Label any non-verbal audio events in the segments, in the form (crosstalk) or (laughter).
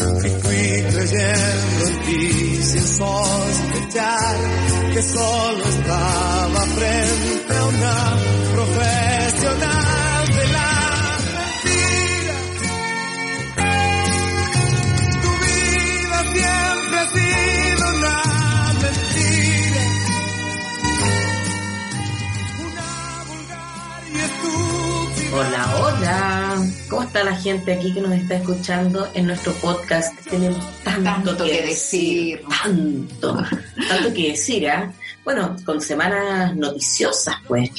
Y fui creyendo en ti sin sospechar que solo estaba frente a una profesional de la mentira. Tu vida siempre ha sido una mentira. Una vulgar y estúpida. Hola, hola. ¿Cómo está la gente aquí que nos está escuchando en nuestro podcast? Tenemos tanto, Tanto que decir. Tanto, tanto que decir, ¿ah? Bueno, con semanas noticiosas, pues,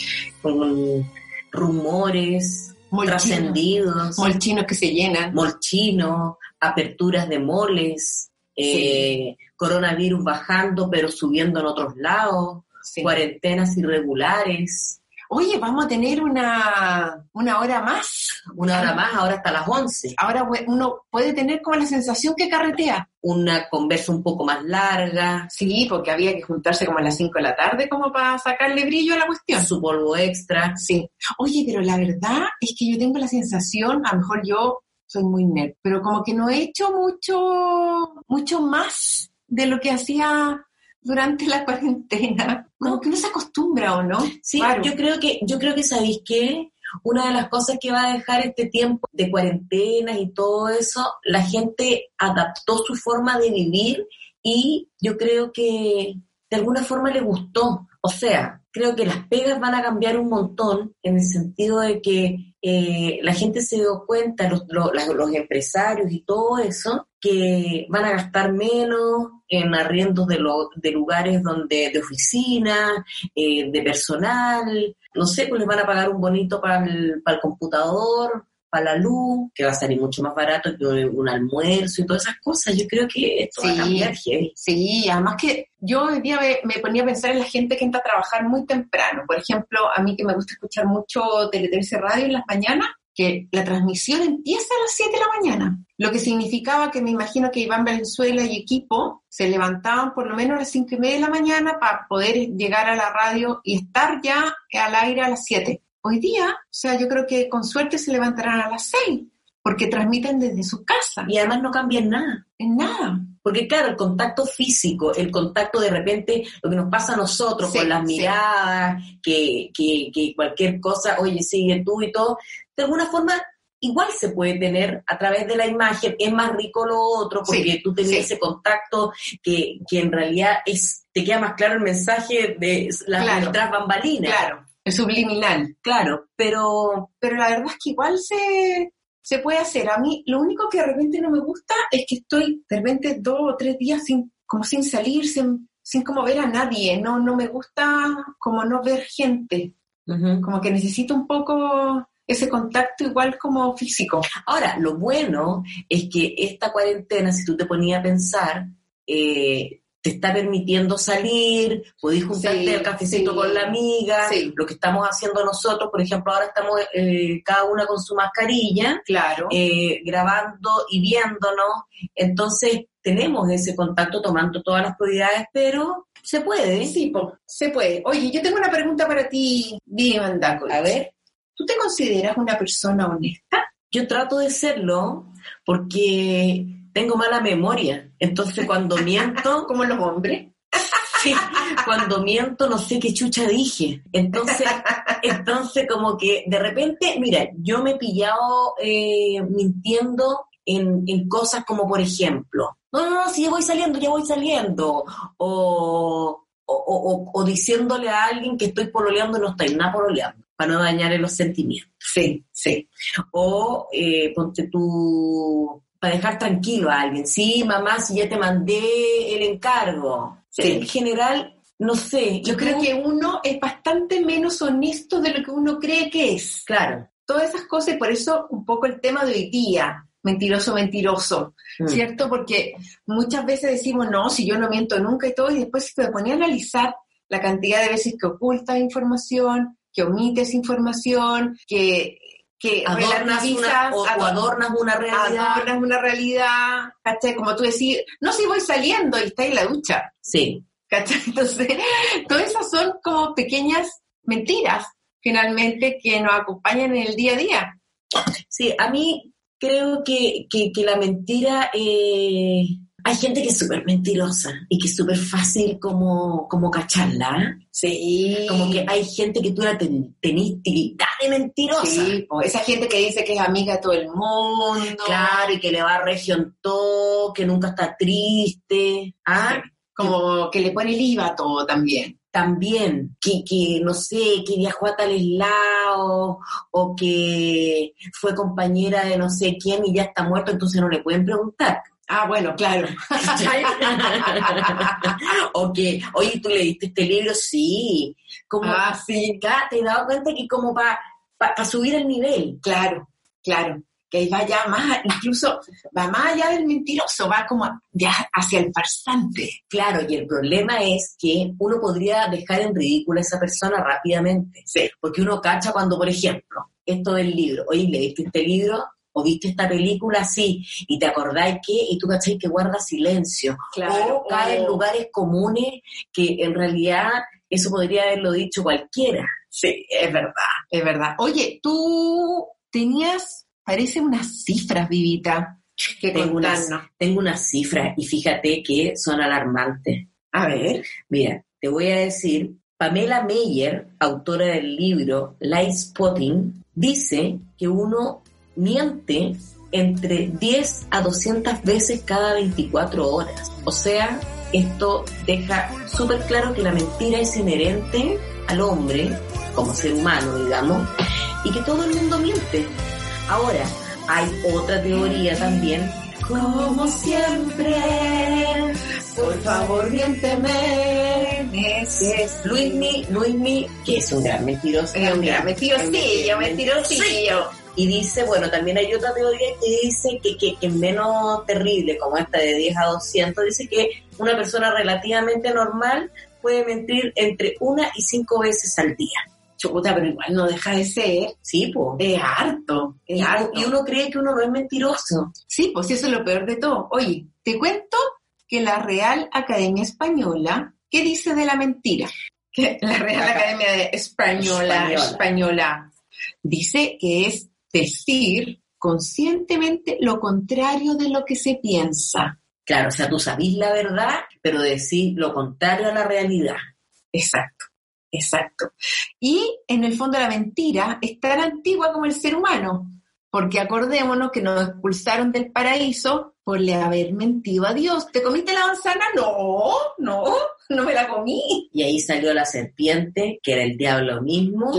con rumores trascendidos, Molchinos que se llenan. molchinos, aperturas de moles, eh, coronavirus bajando pero subiendo en otros lados, Sí. cuarentenas irregulares. Oye, vamos a tener una, una hora más. Una hora más, ahora hasta las 11. Ahora uno puede tener como la sensación que carretea. Una conversa un poco más larga, Sí, porque había que juntarse como a las 5 de la tarde como para sacarle brillo a la cuestión. su polvo extra. Sí. Oye, pero la verdad es que yo tengo la sensación, a lo mejor yo soy muy nerd, pero como que no he hecho mucho, mucho más de lo que hacía durante la cuarentena. Como que uno se acostumbra, ¿o no? Sí, Claro. yo creo que, yo creo que sabéis que una de las cosas que va a dejar este tiempo de cuarentenas y todo eso, la gente adaptó su forma de vivir y yo creo que de alguna forma le gustó. O sea, creo que las pegas van a cambiar un montón en el sentido de que eh, la gente se dio cuenta, los, los, los empresarios y todo eso, que van a gastar menos en arriendos de, lo- de lugares donde de oficinas, eh, de personal, no sé, pues les van a pagar un bonito para el, para el computador, para la luz, que va a salir mucho más barato que un almuerzo y todas esas cosas. Yo creo que esto va a Sí. cambiar heavy. Sí, además que yo hoy día me, me ponía a pensar en la gente que entra a trabajar muy temprano. Por ejemplo, a mí que me gusta escuchar mucho Teletense Radio en las mañanas, que la transmisión empieza a las 7 de la mañana. Lo que significaba que me imagino que Iván Valenzuela y equipo se levantaban por lo menos a las 5 y media de la mañana para poder llegar a la radio y estar ya al aire a las 7. Hoy día, o sea, yo creo que con suerte se levantarán a las 6, porque transmiten desde su casa. Y además no cambian nada. En nada. Porque claro, el contacto físico, el contacto de repente, lo que nos pasa a nosotros Sí, con las sí. miradas, que, que, que cualquier cosa, oye, sigue tú y todo, de alguna forma igual se puede tener a través de la imagen, es más rico lo otro, porque Sí, tú tenías sí. ese contacto que, que en realidad es, te queda más claro el mensaje de las Claro. tras bambalinas. Claro, el subliminal. Claro, pero pero la verdad es que igual se, se puede hacer. A mí lo único que de repente no me gusta es que estoy de repente dos o tres días sin, como sin salir, sin, sin como ver a nadie. No, no me gusta como no ver gente. Como que necesito un poco ese contacto igual como físico. Ahora, lo bueno es que esta cuarentena, si tú te ponías a pensar, eh, te está permitiendo salir, podés juntarte Sí, al cafecito sí. con la amiga, Sí. lo que estamos haciendo nosotros, por ejemplo, ahora estamos eh, cada una con su mascarilla, Claro. eh, grabando y viéndonos, entonces tenemos ese contacto tomando todas las prioridades, pero se puede. Sí, se puede. Oye, yo tengo una pregunta para ti, Vivi Mandaco. A ver. ¿Tú te consideras una persona honesta? Yo trato de serlo porque tengo mala memoria, entonces cuando miento... (laughs) Como los hombres. (laughs) Sí, cuando miento no sé qué chucha dije. Entonces, entonces como que de repente, mira, yo me he pillado eh, mintiendo en, en cosas como por ejemplo, no, no, no, si ya voy saliendo, ya voy saliendo. O, o, o- o diciéndole a alguien que estoy pololeando y no estoy nada pololeando, para no dañarle los sentimientos. Sí, sí. O eh, ponte tú, para dejar tranquilo a alguien. Sí, mamá, si ya te mandé el encargo. Sí. En general, no sé. Yo ¿y creo tú? que uno es bastante menos honesto de lo que uno cree que es. Claro, Todas esas cosas, y por eso un poco el tema de hoy día, mentiroso, mentiroso, Mm. ¿cierto? Porque muchas veces decimos, no, si yo no miento nunca y todo, y después si te ponía a analizar la cantidad de veces que ocultas información, que omites información, que, que Adornas una, o, o ador- adornas una realidad. adornas una realidad, ¿cachai? Como tú decís, no, si voy saliendo y está en la ducha, Sí, ¿cachai? (laughs) Entonces, todas esas son como pequeñas mentiras, finalmente, que nos acompañan en el día a día. sí, a mí creo que, que, que la mentira, eh, hay gente que es súper mentirosa y que es súper fácil como, como cacharla. ¿eh? Sí. Como que hay gente que tú la ten, tenés tirita de mentirosa. Sí, po, esa gente que dice que es amiga de todo el mundo. Claro, y que le va a región todo, que nunca está triste. Ah, Como que le pone el IVA a todo también. también, que, que no sé, que viajó a tales lados, o que fue compañera de no sé quién y ya está muerto, entonces no le pueden preguntar. Ah, bueno, claro. ¿Cachai? o que, oye, ¿tú leíste este libro? Sí. Como, Ah, sí. te he dado cuenta que como para subir el nivel. Claro, claro. Que ahí va ya más, incluso va más allá del mentiroso, va como ya hacia el farsante. Claro, y el problema es que uno podría dejar en ridículo a esa persona rápidamente. Sí. Porque uno cacha cuando, por ejemplo, esto del libro, oye, ¿leíste este libro? ¿O viste esta película? Sí. Y te acordáis que, y tú cacháis que guarda silencio. o cae en lugares comunes que en realidad eso podría haberlo dicho cualquiera. Sí, es verdad, es verdad. Oye, tú tenías, parece unas cifras, Vivita, que Tengo unas, tengo unas cifras y fíjate que son alarmantes. A ver. Mira, te voy a decir, Pamela Meyer, autora del libro Light Spotting, dice que uno miente entre 10 a 200 veces cada 24 horas. O sea, esto deja súper claro que la mentira es inherente al hombre, como ser humano, digamos, y que todo el mundo miente. Ahora, hay otra teoría también, como siempre, por favor, miénteme. Es Luismi, Luismi, que es un gran mentiroso. Es un gran mentirosillo, mentirosillo. Y dice, bueno, también hay otra teoría que dice que, que, que es menos terrible, como esta de 10 a 200, dice que una persona relativamente normal puede mentir entre una y cinco veces al día. Chuta, pero igual no deja de ser. Sí, pues. Es harto, es Y, harto. y uno cree que uno no es mentiroso. Sí, pues eso es lo peor de todo. Oye, te cuento que la Real Academia Española, ¿qué dice de la mentira? Que la Real. Academia de Española, Española. Española dice que es decir conscientemente lo contrario de lo que se piensa. Claro, o sea, tú sabís la verdad, pero decís lo contrario a la realidad. Exacto, exacto. Y en el fondo la mentira es tan antigua como el ser humano, porque acordémonos que nos expulsaron del paraíso por le haber mentido a Dios. ¿Te comiste la manzana? No, no, (laughs) no me la comí. Y ahí salió la serpiente, que era el diablo mismo,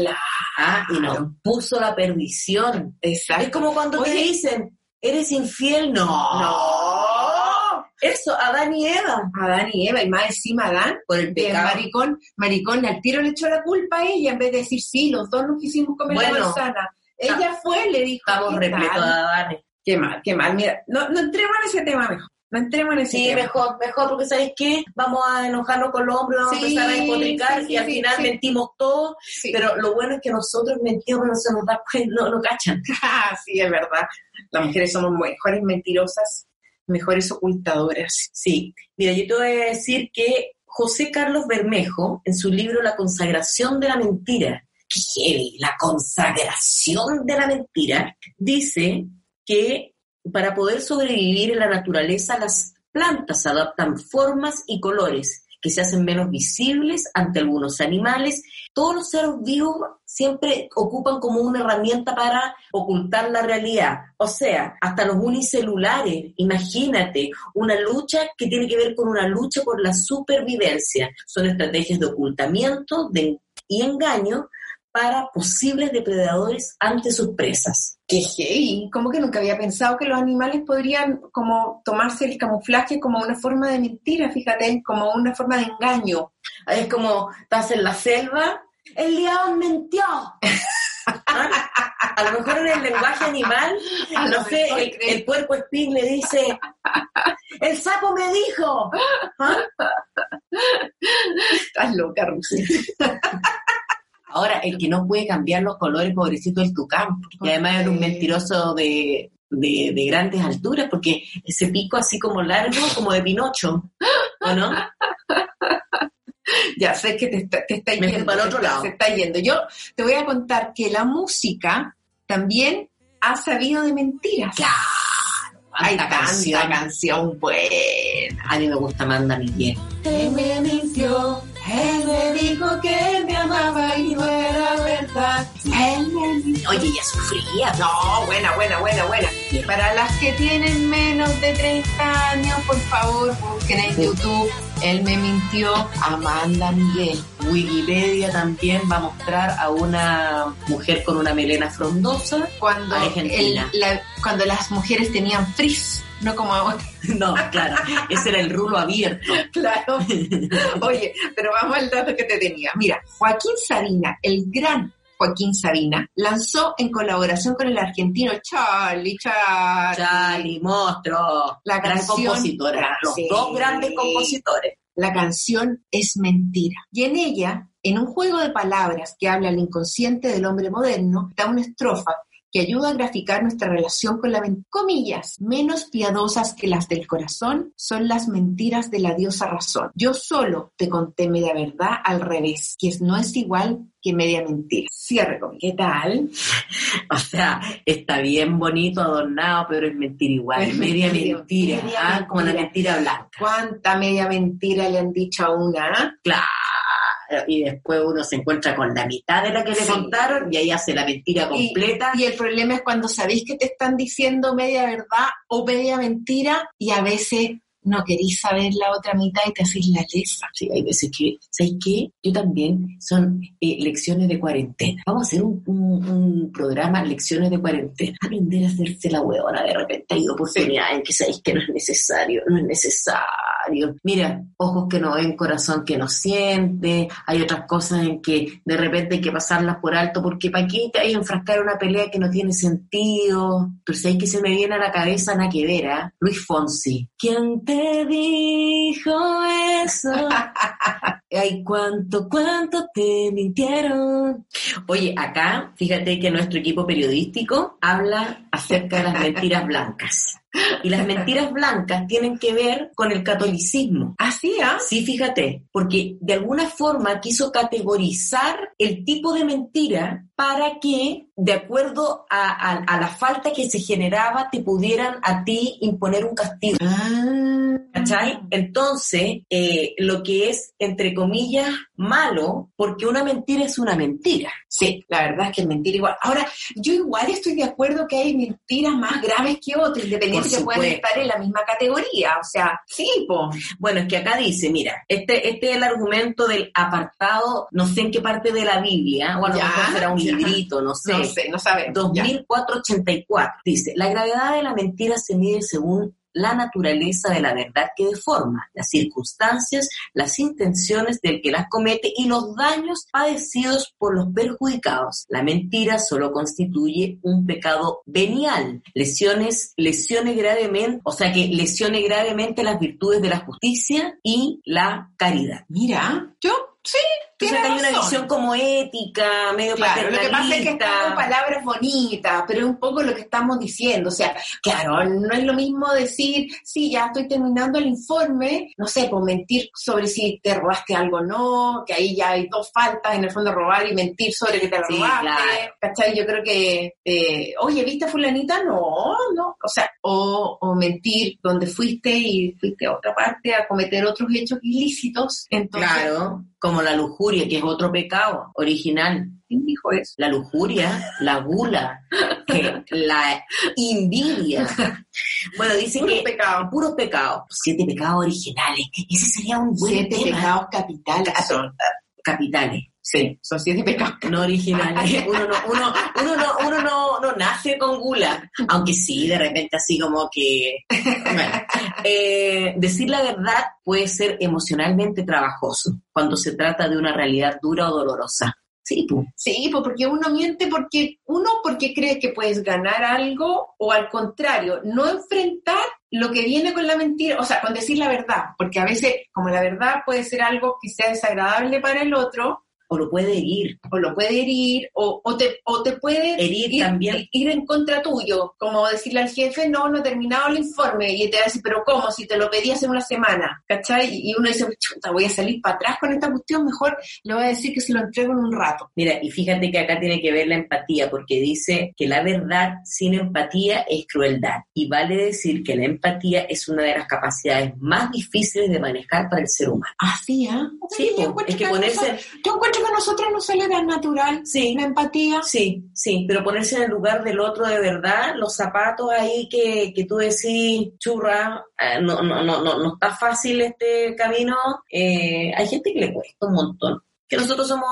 ah, y nos puso la perdición. Exacto. Es como cuando te dicen, ¿eres infiel? No. No. Eso, Adán y Eva. Adán y Eva, y más encima Adán, Por el pecado. maricón, maricón, al tiro le echó la culpa a ella en vez de decir, sí, los dos nos quisimos comer la manzana. Ella fue, le dijo, Estamos ¿qué repletos de? Adanes. Qué mal, qué mal. Mira, no, no entremos en ese tema mejor. No entremos en ese Sí, tema. mejor, mejor, porque ¿sabéis qué? Vamos a enojarnos con los hombres, vamos Sí, a empezar a despotricar sí, y al final mentimos todos, pero lo bueno es que nosotros mentimos, no se nos da cuenta, no, no cachan. (laughs) Ah, sí, es verdad. Las mujeres somos mejores mentirosas, mejores ocultadoras. Sí, mira, yo te voy a decir que José Carlos Bermejo, en su libro La consagración de la mentira, heavy, la consagración de la mentira, dice que para poder sobrevivir en la naturaleza, las plantas adaptan formas y colores que se hacen menos visibles ante algunos animales. Todos los seres vivos siempre ocupan como una herramienta para ocultar la realidad. O sea, hasta los unicelulares, imagínate, una lucha que tiene que ver con una lucha por la supervivencia. Son estrategias de ocultamiento y engaño para posibles depredadores ante sus presas. Qué heavy. Como que nunca había pensado que los animales podrían como tomarse el camuflaje como una forma de mentira, fíjate, como una forma de engaño. Es como, estás en la selva, el león mintió. ¿Ah? (laughs) A lo mejor en el lenguaje animal, A no sé, el, el puerco espín le dice, el sapo me dijo. ¿Ah? Estás loca, Rusia. (laughs) Ahora, el que no puede cambiar los colores, pobrecito, el tucán. Y además era un mentiroso de, de, de grandes alturas, porque ese pico así como largo, como de Pinocho, ¿o no? Ya sé que te está, te está yendo. para el otro lado. Se está yendo. Yo te voy a contar que la música también ha sabido de mentiras. Claro. Hay tanta canción. canción buena. A mí me gusta Manda Miguel. Él me mintió, él me dijo que me amaba y no era verdad. Él me mintió. Oye, ella sufría. No, buena, buena, buena, buena. Para las que tienen menos de 30 años, por favor, busquen en YouTube. Él me mintió, Amanda Miguel. Wikipedia también va a mostrar a una mujer con una melena frondosa. Cuando, Argentina. el- la- cuando las mujeres tenían frizz, no como ahora. (laughs) No, claro, ese era el rulo abierto. (laughs) Claro. (laughs) Oye, pero vamos al dato que te tenía. Mira, Joaquín Sabina, el gran Joaquín Sabina, lanzó en colaboración con el argentino Charlie Charlie, Charlie, monstruo. La gran canción- compositora. Los Sí. dos grandes compositores. La canción es mentira. Y en ella, en un juego de palabras que habla al inconsciente del hombre moderno, está una estrofa que ayuda a graficar nuestra relación con la mentira. Comillas, menos piadosas que las del corazón son las mentiras de la diosa razón. Yo solo te conté media verdad al revés, que no es igual que media mentira. Cierre comillas. ¿Qué tal? (laughs) O sea, está bien bonito, adornado, pero es mentira igual. Es media mentira, mentira. media ah, Como la mentira. mentira blanca. ¿Cuánta media mentira le han dicho a una? ah? Claro. Y después uno se encuentra con la mitad de la que le Sí. contaron y ahí hace la mentira completa. Y el problema es cuando sabéis que te están diciendo media verdad o media mentira y a veces no queréis saber la otra mitad y te hacéis la lesa. Sí, hay veces que, ¿sabes qué? Yo también son eh, lecciones de cuarentena. Vamos a hacer un, un- un programa, lecciones de cuarentena. Aprender a hacerse la huevona. De repente hay oportunidades en que sabéis que no es necesario, no es necesario. Mira, ojos que no ven, corazón que no siente. Hay otras cosas en que de repente hay que pasarlas por alto porque ¿para qué te hay enfrascar en una pelea que no tiene sentido? Pero sabéis que se me viene a la cabeza nada que ver, ¿ah? Luis Fonsi. ¿Quién te dijo eso? (laughs) Ay, cuánto, cuánto te mintieron. Oye, acá, fíjate que nuestro equipo periodístico habla acerca de las mentiras blancas. Y las mentiras blancas tienen que ver con el catolicismo. Así, ¿ah? Sí, fíjate, porque de alguna forma quiso categorizar el tipo de mentira para que, de acuerdo a, a- a la falta que se generaba, te pudieran a ti imponer un castigo. ¿Cachai? Entonces, eh, lo que es, entre comillas, malo, porque una mentira es una mentira. Sí, la verdad es que es mentira igual. Ahora, yo igual estoy de acuerdo que hay mentiras más graves que otras, independiente Por que puedan estar en la misma categoría. O sea, sí, po. Bueno, es que acá dice, mira, este, este es el argumento del apartado, no sé en qué parte de la Biblia, o a lo mejor será un ya. librito, no sé. No sé, no sabemos. Ya. 2484 dice, la gravedad de la mentira se mide según la naturaleza de la verdad que deforma, las circunstancias, las intenciones del que las comete y los daños padecidos por los perjudicados. La mentira solo constituye un pecado venial, lesiones, lesione gravemente, o sea que lesione gravemente las virtudes de la justicia y la caridad. Mira, yo sí, Acá hay una visión como ética, medio Claro, lo que pasa es que paternalista. estamos palabras bonitas, pero es un poco lo que estamos diciendo. O sea, claro, no es lo mismo decir, sí, ya estoy terminando el informe, no sé, pues mentir sobre si te robaste algo o no, que ahí ya hay dos faltas, en el fondo robar y mentir sobre que te lo Sí, robaste. claro. ¿Cachai? Yo creo que, eh, oye, ¿viste a fulanita? No, no. O sea, o, o mentir donde fuiste y fuiste a otra parte a cometer otros hechos ilícitos. Entonces, Claro, como la lujuria, que es otro pecado original. ¿quién dijo eso? La lujuria, la gula, la envidia. Bueno, dice Puros que pecados. puros pecados, siete pecados originales. Ese sería un buen Siete tema. pecados capitales son. Capitales, Sí, son siete pecados. no originales. Uno no, uno, uno no, uno no, no nace con gula, aunque sí, de repente así como que... Bueno, eh, decir la verdad puede ser emocionalmente trabajoso cuando se trata de una realidad dura o dolorosa. Sí, pues. Sí, pues porque uno miente porque uno porque cree que puedes ganar algo o al contrario, no enfrentar lo que viene con la mentira, o sea, con decir la verdad, porque a veces como la verdad puede ser algo que sea desagradable para el otro, O lo puede herir. o lo puede herir, o, o te, o te puede Herir ir, también. ir en contra tuyo, como decirle al jefe, no, no he terminado el informe, y te va a decir, pero ¿cómo? Si te lo pedí hace una semana, ¿cachai? Y uno dice, chuta, voy a salir para atrás con esta cuestión, mejor le voy a decir que se lo entrego en un rato. Mira, y fíjate que acá tiene que ver la empatía, porque dice que la verdad sin empatía es crueldad. Y vale decir que la empatía es una de las capacidades más difíciles de manejar para el ser humano. Así, ¿ah? Sí, yo encuentro es que ponerse- yo encuentro que a nosotros nos sale tan natural Sí. la empatía. Sí, sí, pero ponerse en el lugar del otro de verdad, los zapatos ahí que, que tú decís, churra, eh, no, no, no, no, no está fácil este camino, eh, hay gente que le cuesta un montón, que nosotros somos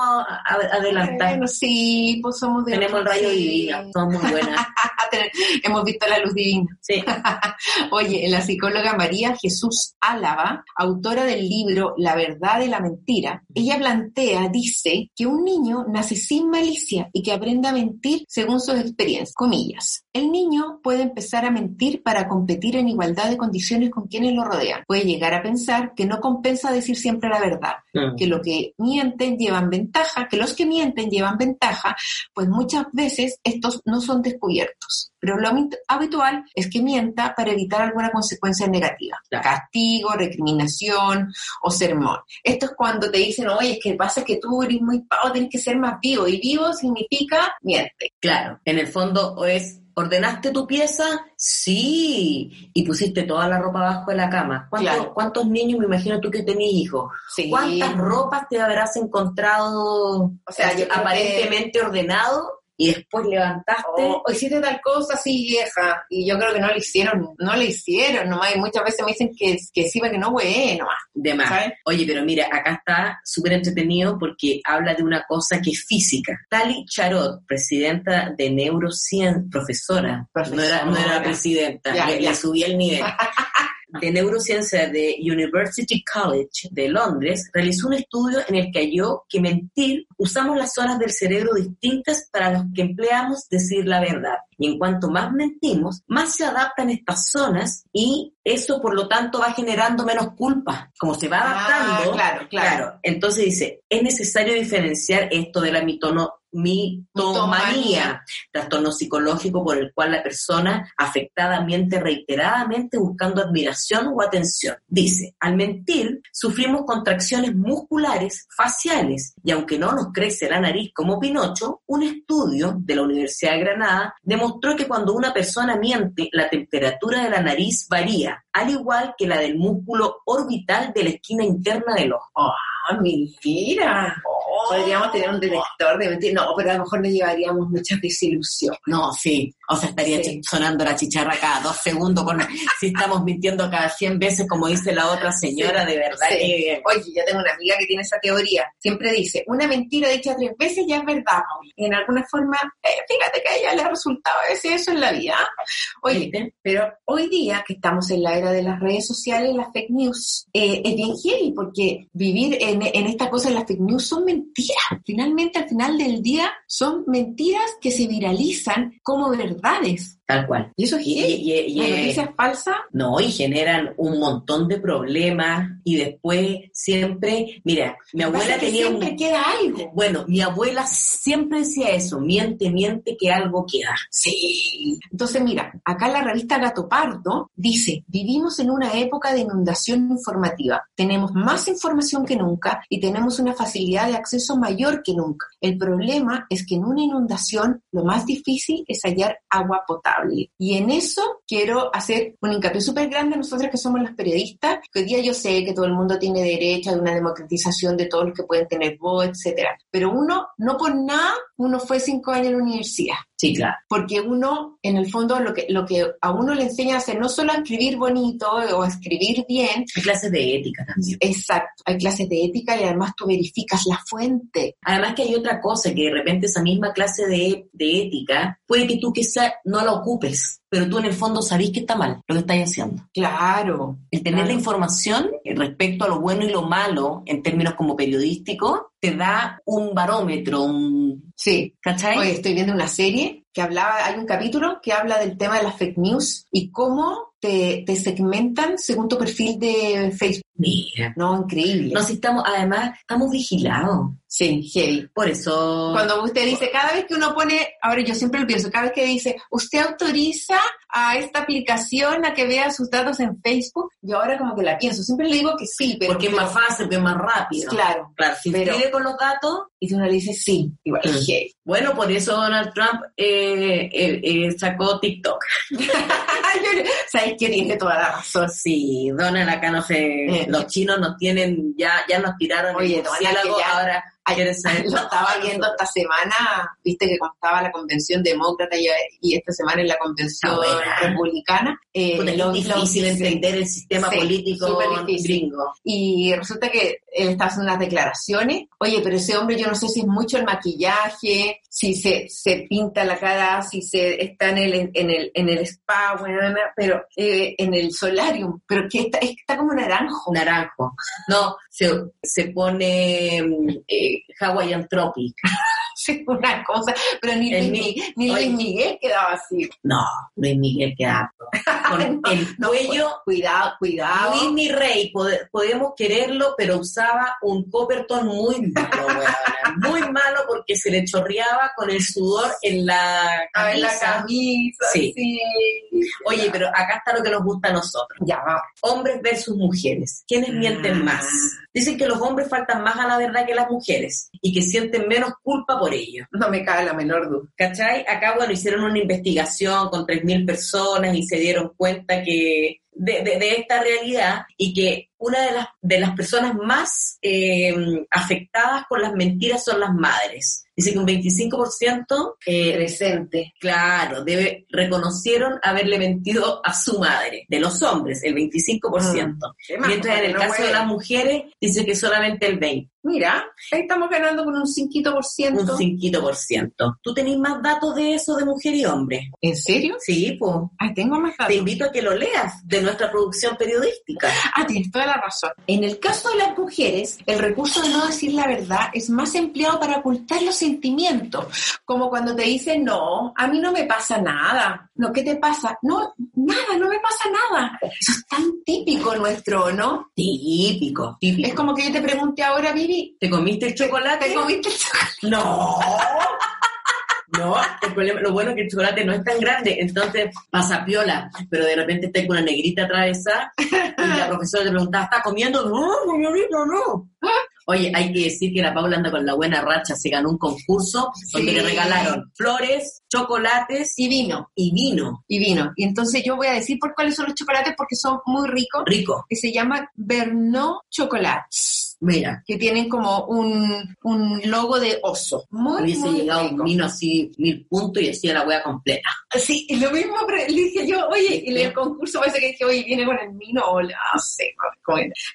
adelantados, sí, pues somos de tenemos el rayo sí. divino, somos muy buenas, (laughs) Hemos visto la luz divina. sí, (laughs) Oye, la psicóloga María Jesús Álava, autora del libro La verdad de la mentira, ella plantea, dice, que un niño nace sin malicia y que aprende a mentir según sus experiencias. Comillas. El niño puede empezar a mentir para competir en igualdad de condiciones con quienes lo rodean. Puede llegar a pensar que no compensa decir siempre la verdad, que lo que mienten llevan ventaja, que los que mienten llevan ventaja, pues muchas veces estos no son descubiertos. Pero lo habit- habitual es que mienta para evitar alguna consecuencia negativa. Claro. Castigo, recriminación o sermón. Esto es cuando te dicen, oye, es que pasa que tú eres muy pavo, tienes que ser más vivo. Y vivo significa miente. claro, en el fondo es, ¿ordenaste tu pieza? Sí, y pusiste toda la ropa abajo de la cama. ¿Cuántos, Claro. cuántos niños, me imagino tú que tenés hijos? Sí. ¿Cuántas ropas te habrás encontrado O sea, yo creo aparentemente ordenado y después levantaste? O, o hiciste tal cosa así vieja y yo creo que no le hicieron, no le hicieron nomás y muchas veces me dicen que, que sí, pero que no güey, nomás. de más. ¿sabes? Oye, pero mira, acá está súper entretenido porque habla de una cosa que es física. Tali Charot, presidenta de Neurociencia, profesora, no era, no era presidenta, Ya, le, ya. le subí el nivel. (laughs) de neurociencia de University College de Londres realizó un estudio en el que halló que mentir usamos las zonas del cerebro distintas para los que empleamos decir la verdad. Y en cuanto más mentimos, más se adaptan estas zonas y eso por lo tanto va generando menos culpa. Como se va adaptando, Ah, claro, claro. Entonces dice, es necesario diferenciar esto de la mitono, Mitomanía. trastorno psicológico por el cual la persona afectada miente reiteradamente buscando admiración o atención. Dice, al mentir sufrimos contracciones musculares faciales y aunque no nos crece la nariz como Pinocho, un estudio de la Universidad de Granada demostró que cuando una persona miente, la temperatura de la nariz varía, al igual que la del músculo orbital de la esquina interna del ojo. Ah, mentira. Podríamos tener un detector de mentiras. No, pero a lo mejor nos llevaríamos muchas desilusiones. No, sí. O sea, estaría Sí. sonando la chicharra cada dos segundos con, si estamos mintiendo cada 100 veces, como dice la otra señora, de verdad Sí. que... Oye, yo tengo una amiga que tiene esa teoría. Siempre dice, una mentira dicha tres veces ya es verdad. Y en alguna forma, eh, fíjate que a ella le ha resultado a veces eso en la vida. Oye, pero hoy día que estamos en la era de las redes sociales, las fake news, eh, es bien heavy porque vivir en, en esta cosa las fake news son mentiras. Finalmente, al final del día, son mentiras que se viralizan como verdades. Tal cual. Y eso es Y, heavy. y- y- Las y- noticias falsas no, y generan un montón de problemas y después siempre, mira, mi abuela tenía un... siempre queda algo. Bueno, mi abuela siempre decía eso, miente, miente, que algo queda. Sí. Entonces, mira, acá la revista Gato Pardo dice, vivimos en una época de inundación informativa. Tenemos más información que nunca y tenemos una facilidad de acceso mayor que nunca. El problema es que en una inundación lo más difícil es hallar agua potable. Y en eso quiero hacer un hincapié súper grande a nosotras que somos las periodistas, hoy día yo sé que todo el mundo tiene derecho a una democratización de todos los que pueden tener voz, etcétera. Pero uno, no por nada, uno fue cinco años en la universidad Sí, claro. porque uno, en el fondo, lo que, lo que a uno le enseña a hacer no solo a escribir bonito o a escribir bien, Hay clases de ética también. exacto, hay clases de ética y además tú verificas la fuente. Además que hay otra cosa, que de repente esa misma clase de, de ética, puede que tú quizá no la ocupes, pero tú en el fondo sabés que está mal lo que estás haciendo. Claro. El tener Claro. la información respecto a lo bueno y lo malo en términos como periodísticos te da un barómetro, un... Sí. ¿Cachai? Hoy estoy viendo una serie que hablaba, hay un capítulo que habla del tema de las fake news y cómo te, te segmentan según tu perfil de Facebook. Mira. No, increíble. No, si estamos, además, estamos vigilados. Sí, heavy. Por eso... Cuando usted dice, cada vez que uno pone, ahora yo siempre lo pienso, cada vez que dice, usted autoriza a esta aplicación a que vea sus datos en Facebook, yo ahora como que la pienso, siempre le digo que sí, pero... porque es más fácil, porque es más rápido. Claro. Claro, si Pero- escribe con los datos, Y si uno le dice sí, igual es Mm. heavy. bueno, por eso Donald Trump eh, eh, eh, sacó TikTok. (laughs) Yo- ¿Sabes que tiene toda la razón? Sí, Donald acá no sé, Eh. los chinos nos tienen, ya, ya nos tiraron Oye, el murciélago, ya- ahora (laughs) Ay, quieren saber. Lo estaba viendo esta semana, viste que cuando estaba la convención demócrata y, y esta semana en la convención republicana. eh, Puta, es difícil entender el sistema Sí, político gringo. Y resulta que él está haciendo unas declaraciones. Oye, pero ese hombre yo no sé si es mucho el maquillaje, si se, se pinta la cara, si se está en el, en el, en el spa, bueno, pero eh, en el solarium, pero que está, está como naranjo. Naranjo. No, se, se pone mm, Hawaiian Tropic. (laughs) Una cosa, pero ni, El ni oye. Luis Miguel quedaba así. No, Luis Miguel queda con (laughs) el No, cuello. Cuidado, cuidado. Luis mi rey, pode- podemos quererlo, pero usaba un Copperton muy malo, muy malo porque se le chorreaba con el sudor en la A ver, la camisa. camisa, Sí. sí. Oye, pero acá está lo que nos gusta a nosotros. Ya, vamos. Hombres versus mujeres. ¿Quiénes mienten Ah. más? Dicen que los hombres faltan más a la verdad que las mujeres y que sienten menos culpa por ello. No me cabe la menor duda. ¿Cachai? Acá, bueno, hicieron una investigación con 3.000 personas y se dieron cuenta que de, de- de esta realidad y que una de las, de las personas más eh, afectadas con las mentiras son las madres. Dice que un 25% eh, Presente. Claro, debe, reconocieron haberle mentido a su madre, de los hombres, el 25%. ¿Qué más? Mientras en el No caso de las mujeres dice que solamente el 20%, Mira, ahí estamos ganando con un 5%. un 5%. ¿Tú tenés más datos de eso de mujer y hombre? ¿En serio? Sí, pues. Ay, tengo más Te datos. invito a que lo leas de nuestra producción periodística. Ah, tienes toda la razón. En el caso de las mujeres, el recurso de no decir la verdad es más empleado para ocultar los sentimientos. Como cuando te dicen, no, a mí no me pasa nada. No, ¿qué te pasa? No, nada, no me pasa nada. Eso es tan típico nuestro, ¿no? Típico, típico. Es como que yo te pregunte ahora, Vivi, ¿Te comiste el chocolate? ¿te comiste el chocolate? No. (laughs) No, el problema, lo bueno es que el chocolate no es tan grande, entonces pasa piola, pero de repente está con una negrita atravesada y la profesora le preguntaba, ¿está comiendo? No, señorita, no. Oye, hay que decir que la Paula anda con la buena racha, se ganó un concurso donde Sí. le regalaron flores, chocolates Y vino, y vino y vino. Y entonces yo voy a decir por cuáles son los chocolates porque son muy ricos, rico. que se llaman Bernot Chocolates. Mira, que tienen como un, un logo de oso. Muy, hubiese muy llegado rico. un vino así, mil puntos y hacía la wea completa. Sí, y lo mismo pre- le dije yo, oye, y el concurso parece que dije, oye, viene con el vino, o la- no sé,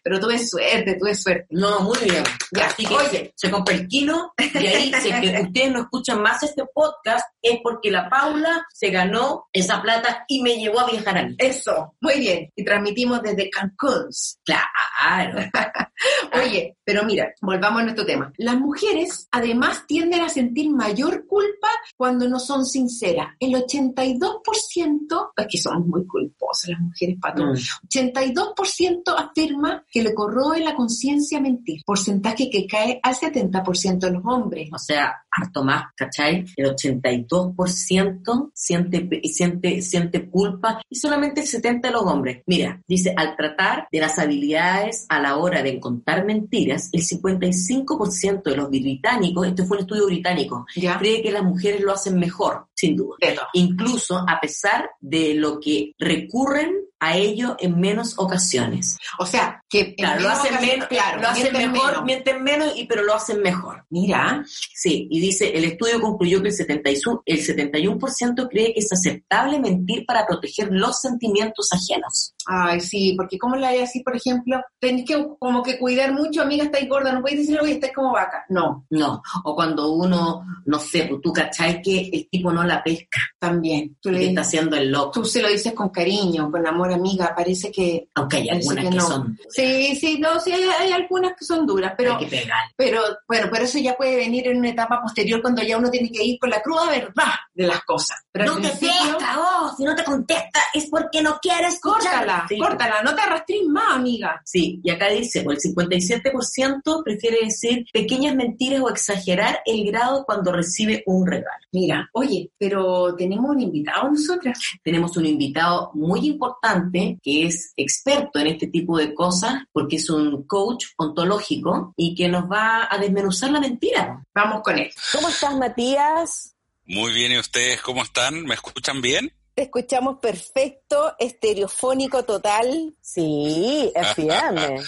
pero tuve suerte, tuve suerte. No, muy bien. Ya, Así que oye. se compra el kilo y ahí, si es que (laughs) ustedes no escuchan más este podcast, es porque la Paula se ganó esa plata y me llevó a viajar a mí. Eso, muy bien. Y transmitimos desde Cancún. Claro. (laughs) Oye, pero mira, volvamos a nuestro tema. Las mujeres además tienden a sentir mayor culpa cuando no son sinceras. El 82%, es que somos muy culposas las mujeres, para todo. 82% afirma que le corroe la conciencia mentir, porcentaje que cae al 70% de los hombres. O sea, harto más, ¿cachai? El 82% siente, siente, siente culpa y solamente el 70% de los hombres. Mira, dice, al tratar de las habilidades a la hora de contar mentiras, el 55% de los británicos, este fue un estudio británico, ¿Ya? cree que las mujeres lo hacen mejor, sin duda. Incluso a pesar de lo que recurren a ello en menos ocasiones. O sea, que Claro, lo hacen, menos, claro, lo hacen mienten mejor, menos. mienten menos, y, pero lo hacen mejor. Mira, Sí, y dice, el estudio concluyó que el, 71, el 71% cree que es aceptable mentir para proteger los sentimientos ajenos. Ay, sí, porque ¿cómo la hay así, por ejemplo? Tenés que como que cuidar mucho, amiga, estáis gorda, no podéis decirle, oye, estáis como vaca. No. No, o cuando uno, no sé, pues tú cachai que el tipo no la pesca, También. Tú, le le está haciendo el loco. tú se lo dices con cariño, con amor, amiga, parece que... Aunque hay algunas que, no. son Sí, sí, no, sí, hay, hay algunas que son duras, pero... hay que pegar. Pero bueno, pero eso ya puede venir en una etapa posterior cuando ya uno tiene que ir con la cruda verdad de las cosas. Pero no te pesca vos, si no te contesta es porque no quiere escuchar. Córtala, Sí. córtala, no te arrastres más, amiga. Sí, y acá dice, pues, el 57% prefiere decir pequeñas mentiras o exagerar el grado cuando recibe un regalo. Mira, oye, pero tenemos un invitado nosotras. Tenemos un invitado muy importante que es experto en este tipo de cosas porque es un coach ontológico y que nos va a desmenuzar la mentira. Vamos con él. ¿Cómo estás, Matías? Muy bien, ¿y ustedes cómo están? ¿Me escuchan bien? Te escuchamos perfecto, estereofónico total. Sí, FM. (laughs)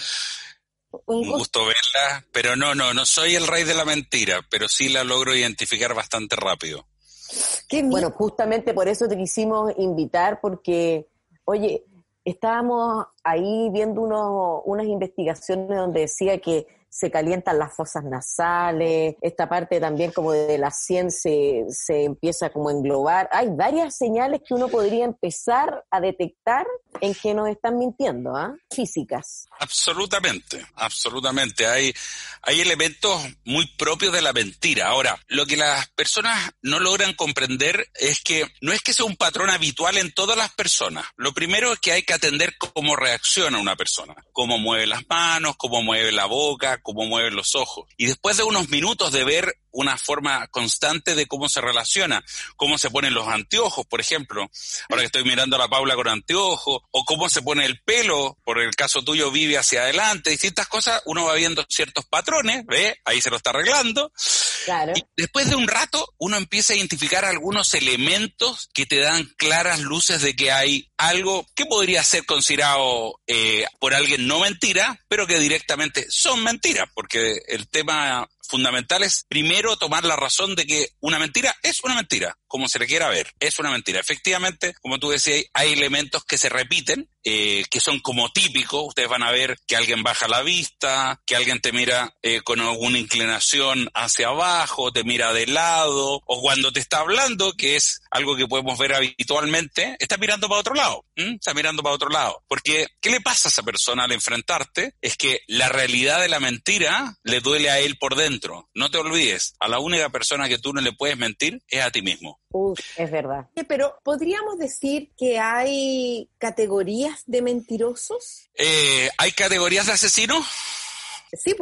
Un Un gusto. gusto verla, pero no, no, no soy el rey de la mentira, pero sí la logro identificar bastante rápido. Qué Bueno, justamente por eso te quisimos invitar, porque, oye, estábamos ahí viendo unos, unas investigaciones donde decía que se calientan las fosas nasales, esta parte también como de la se, se empieza como a englobar. Hay varias señales que uno podría empezar a detectar en que nos están mintiendo, ¿ah? Físicas. Absolutamente, absolutamente. Hay, hay elementos muy propios de la mentira. Ahora, lo que las personas no logran comprender es que no es que sea un patrón habitual en todas las personas. Lo primero es que hay que atender cómo reacciona una persona, cómo mueve las manos, cómo mueve la boca, cómo mueve los ojos. Y después de unos minutos de ver una forma constante de cómo se relaciona, cómo se ponen los anteojos, por ejemplo, ahora que estoy mirando a la Paula con anteojos, o cómo se pone el pelo, por el caso tuyo vive hacia adelante, distintas cosas, uno va viendo ciertos patrones, ¿ve? Ahí se lo está arreglando. Claro. Y después de un rato, uno empieza a identificar algunos elementos que te dan claras luces de que hay algo que podría ser considerado eh, por alguien no mentira, pero que directamente son mentiras, porque el tema fundamental es primero tomar la razón de que una mentira es una mentira, como se le quiera ver, es una mentira. Efectivamente, como tú decías, hay elementos que se repiten, eh, que son como típicos. Ustedes van a ver que alguien baja la vista, que alguien te mira eh, con alguna inclinación hacia abajo, te mira de lado, o cuando te está hablando, que es algo que podemos ver habitualmente, está mirando para otro lado, está mirando para otro lado. Porque, ¿qué le pasa a esa persona al enfrentarte? Es que la realidad de la mentira le duele a él por dentro. No te olvides, a la única persona que tú no le puedes mentir es a ti mismo. Uh, es verdad. Pero podríamos decir que hay categorías de mentirosos. Eh, ¿Hay categorías de asesinos? Sí.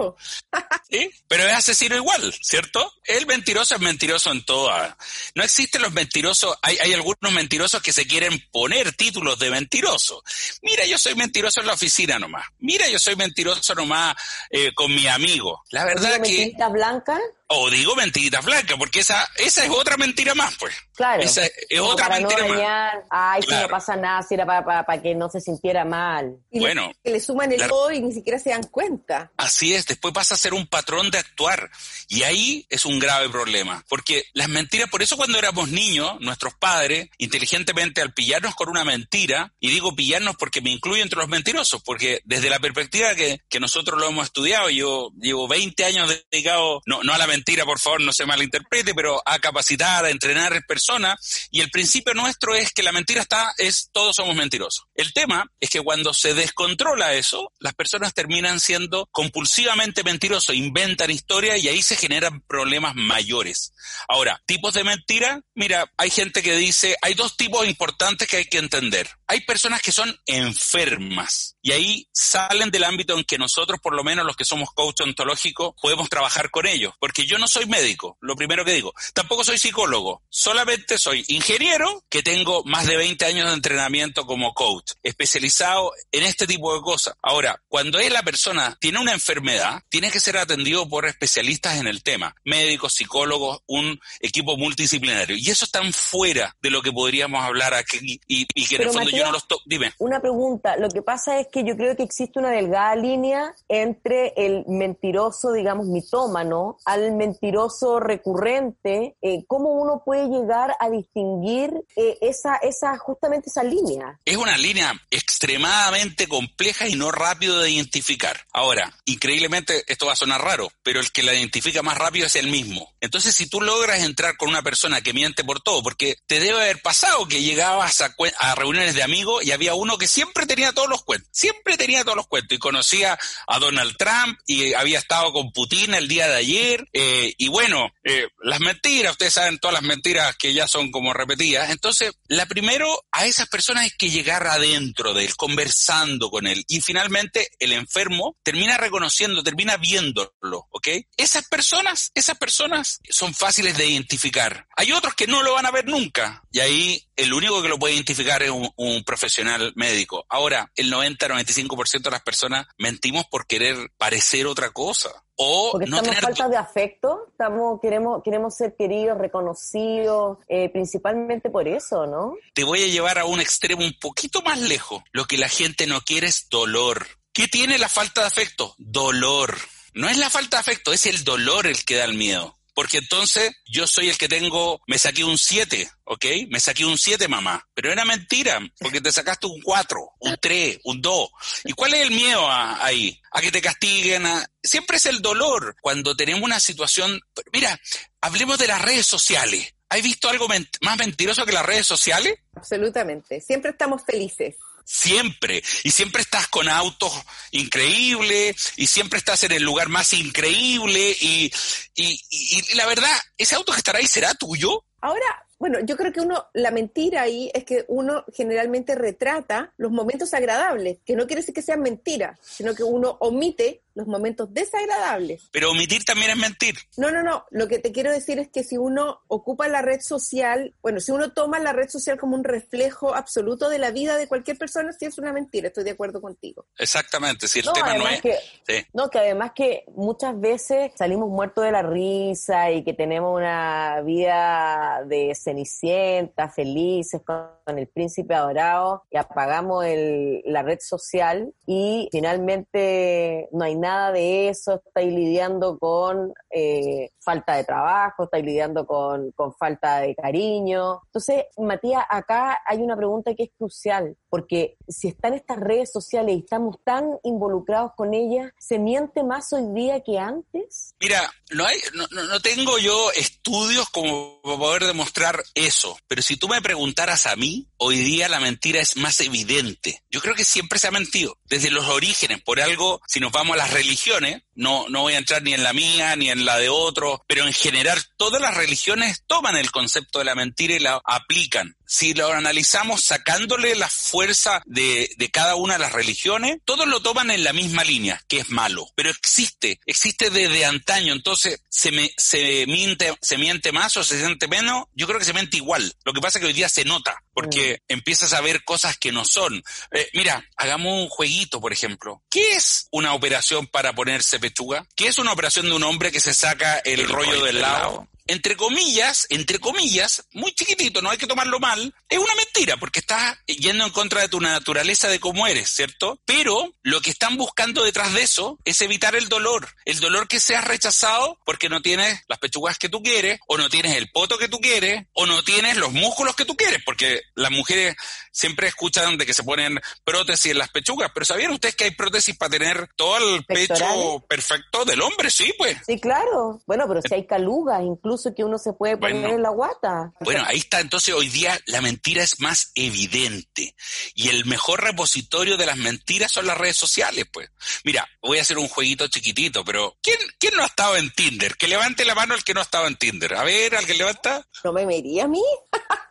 Sí, pero es asesino igual, ¿cierto? El mentiroso es mentiroso en toda. No existen los mentirosos, hay, hay algunos mentirosos que se quieren poner títulos de mentiroso. Mira, yo soy mentiroso en la oficina nomás. Mira, yo soy mentiroso nomás eh, con mi amigo. La verdad ¿Digo que... blancas? O digo mentiritas blancas, porque esa, esa es otra mentira más, pues. Claro. Esa es Como otra para mentira no más. dañar. Ay, si Claro. no pasa nada, si era para que no se sintiera mal. Y Bueno. que le suman el la- O y ni siquiera se dan cuenta. Así es, después pasa a ser un patrón de actuar. Y ahí es un grave problema. Porque las mentiras, por eso cuando éramos niños, nuestros padres, inteligentemente al pillarnos con una mentira, y digo pillarnos porque me incluyo entre los mentirosos, porque desde la perspectiva que, que nosotros lo hemos estudiado, yo llevo 20 años dedicado, no, no a la mentira, por favor, no se malinterprete, pero a capacitar, a entrenar personas, y el principio nuestro es que la mentira está, es todos somos mentirosos. El tema es que cuando se descontrola eso, las personas terminan siendo compulsivamente mentirosos, inventan historias y ahí se generan problemas mayores. Ahora, tipos de mentira, mira, hay gente que dice, hay dos tipos importantes que hay que entender. Hay personas que son enfermas y ahí salen del ámbito en que nosotros, por lo menos los que somos coach ontológicos, podemos trabajar con ellos, porque yo no soy médico, lo primero que digo, tampoco soy psicólogo, solamente soy ingeniero que tengo más de 20 años de entrenamiento como coach, especializado en este tipo de cosas. Ahora, cuando es la persona tiene una enfermedad, tiene que ser atendido por especialistas en el tema, médicos, psicólogos, un equipo multidisciplinario. Y eso está fuera de lo que podríamos hablar aquí y, y que en Pero, el fondo yo no los toco. Dime. Una pregunta, lo que pasa es que yo creo que existe una delgada línea entre el mentiroso, digamos, mitómano, al mentiroso recurrente, eh, ¿cómo uno puede llegar a distinguir eh, esa, esa, justamente esa línea? Es una línea extremadamente compleja y no rápido de identificar. Ahora, increíblemente, esto va a sonar raro, pero el que la identifica más rápido es el mismo. Entonces, si tú logras entrar con una persona que miente por todo, porque te debe haber pasado que llegabas a, a reuniones de amigos y había uno que siempre tenía todos los cuentos, siempre tenía todos los cuentos y conocía a Donald Trump y había estado con Putin el día de ayer eh, y bueno, eh, las mentiras, ustedes saben todas las mentiras que ya son como repetidas, entonces la primero a esas personas hay que llegar adentro de él, conversando con él y finalmente el enfermo termina reconociendo, termina viéndolo, ¿ok? Esas personas, esas personas son fáciles de identificar. Hay otros que no lo van a ver nunca y ahí el único que lo puede identificar es un, un profesional médico. Ahora, el 90-95% de las personas mentimos por querer parecer otra cosa. O Porque no estamos tener falta de afecto, estamos, queremos, queremos ser queridos, reconocidos, eh, principalmente por eso, ¿no? te voy a llevar a un extremo un poquito más lejos. Lo que la gente no quiere es dolor. ¿Qué tiene la falta de afecto? Dolor. No es la falta de afecto, es el dolor el que da el miedo. Porque entonces yo soy el que tengo, me saqué un 7, ¿ok? Me saqué un 7, mamá. Pero era mentira, porque te sacaste un 4, un 3, un 2. ¿Y cuál es el miedo a- ahí? A que te castiguen. a- Siempre es el dolor. Cuando tenemos una situación... Mira, hablemos de las redes sociales. ¿Has visto algo ment- más mentiroso que las redes sociales? Absolutamente. Siempre estamos felices. Siempre. Y siempre estás con autos increíbles y siempre estás en el lugar más increíble y, y, y- y la verdad, ese auto que estará ahí será tuyo. Ahora, bueno, yo creo que uno, la mentira ahí es que uno generalmente retrata los momentos agradables, que no quiere decir que sean mentiras, sino que uno omite los momentos desagradables. Pero omitir también es mentir. No, no, no. Lo que te quiero decir es que si uno ocupa la red social, bueno, si uno toma la red social como un reflejo absoluto de la vida de cualquier persona, sí es una mentira. Estoy de acuerdo contigo. Exactamente. Si el No, tema no es. que, Sí. no, que además que muchas veces salimos muertos de la risa y que tenemos una vida de cenicienta, felices con, con el príncipe adorado y apagamos el- la red social y finalmente no hay nada de eso, estáis lidiando con eh, falta de trabajo, estáis lidiando con, con falta de cariño. Entonces, Matías, acá hay una pregunta que es crucial, porque si están estas redes sociales y estamos tan involucrados con ellas, ¿se miente más hoy día que antes? Mira, no, hay, no, tengo yo estudios como poder demostrar eso, pero si tú me preguntaras a mí, hoy día la mentira es más evidente. Yo creo que siempre se ha mentido, desde los orígenes, por algo, si nos vamos a las religiones, no, no voy a entrar ni en la mía ni en la de otro, pero en general todas las religiones toman el concepto de la mentira y la aplican. Si lo analizamos sacándole la fuerza de, de cada una de las religiones, todos lo toman en la misma línea, que es malo. Pero existe, existe desde antaño. Entonces, ¿se, me, se, miente, ¿se miente más o se siente menos? Yo creo que se miente igual. Lo que pasa es que hoy día se nota, porque empiezas a ver cosas que no son. Eh, mira, hagamos un jueguito, por ejemplo. ¿Qué es una operación para ponerse pechuga? ¿Qué es una operación de un hombre que se saca el, rollo, del lado? Entre comillas, entre comillas, muy chiquitito, no hay que tomarlo mal, es una mentira porque estás yendo en contra de tu naturaleza de cómo eres, ¿cierto? Pero lo que están buscando detrás de eso es evitar el dolor, el dolor que seas rechazado porque no tienes las pechugas que tú quieres, o no tienes el poto que tú quieres, o no tienes los músculos que tú quieres, porque las mujeres siempre escuchan de que se ponen prótesis en las pechugas, pero ¿sabían ustedes que hay prótesis para tener todo el pecho perfecto del hombre? Sí, pues. Sí, claro. Bueno, pero si hay calugas, incluso que uno se puede poner Bueno. en la guata. Bueno, ahí está. Entonces hoy día la mentira es más evidente. Y el mejor repositorio de las mentiras son las redes sociales, pues. Mira, voy a hacer un jueguito chiquitito, pero ¿quién, quién no ha estado en Tinder? Que levante la mano el que no ha estado en Tinder. A ver, ¿alguien levanta? ¿No me vería a mí?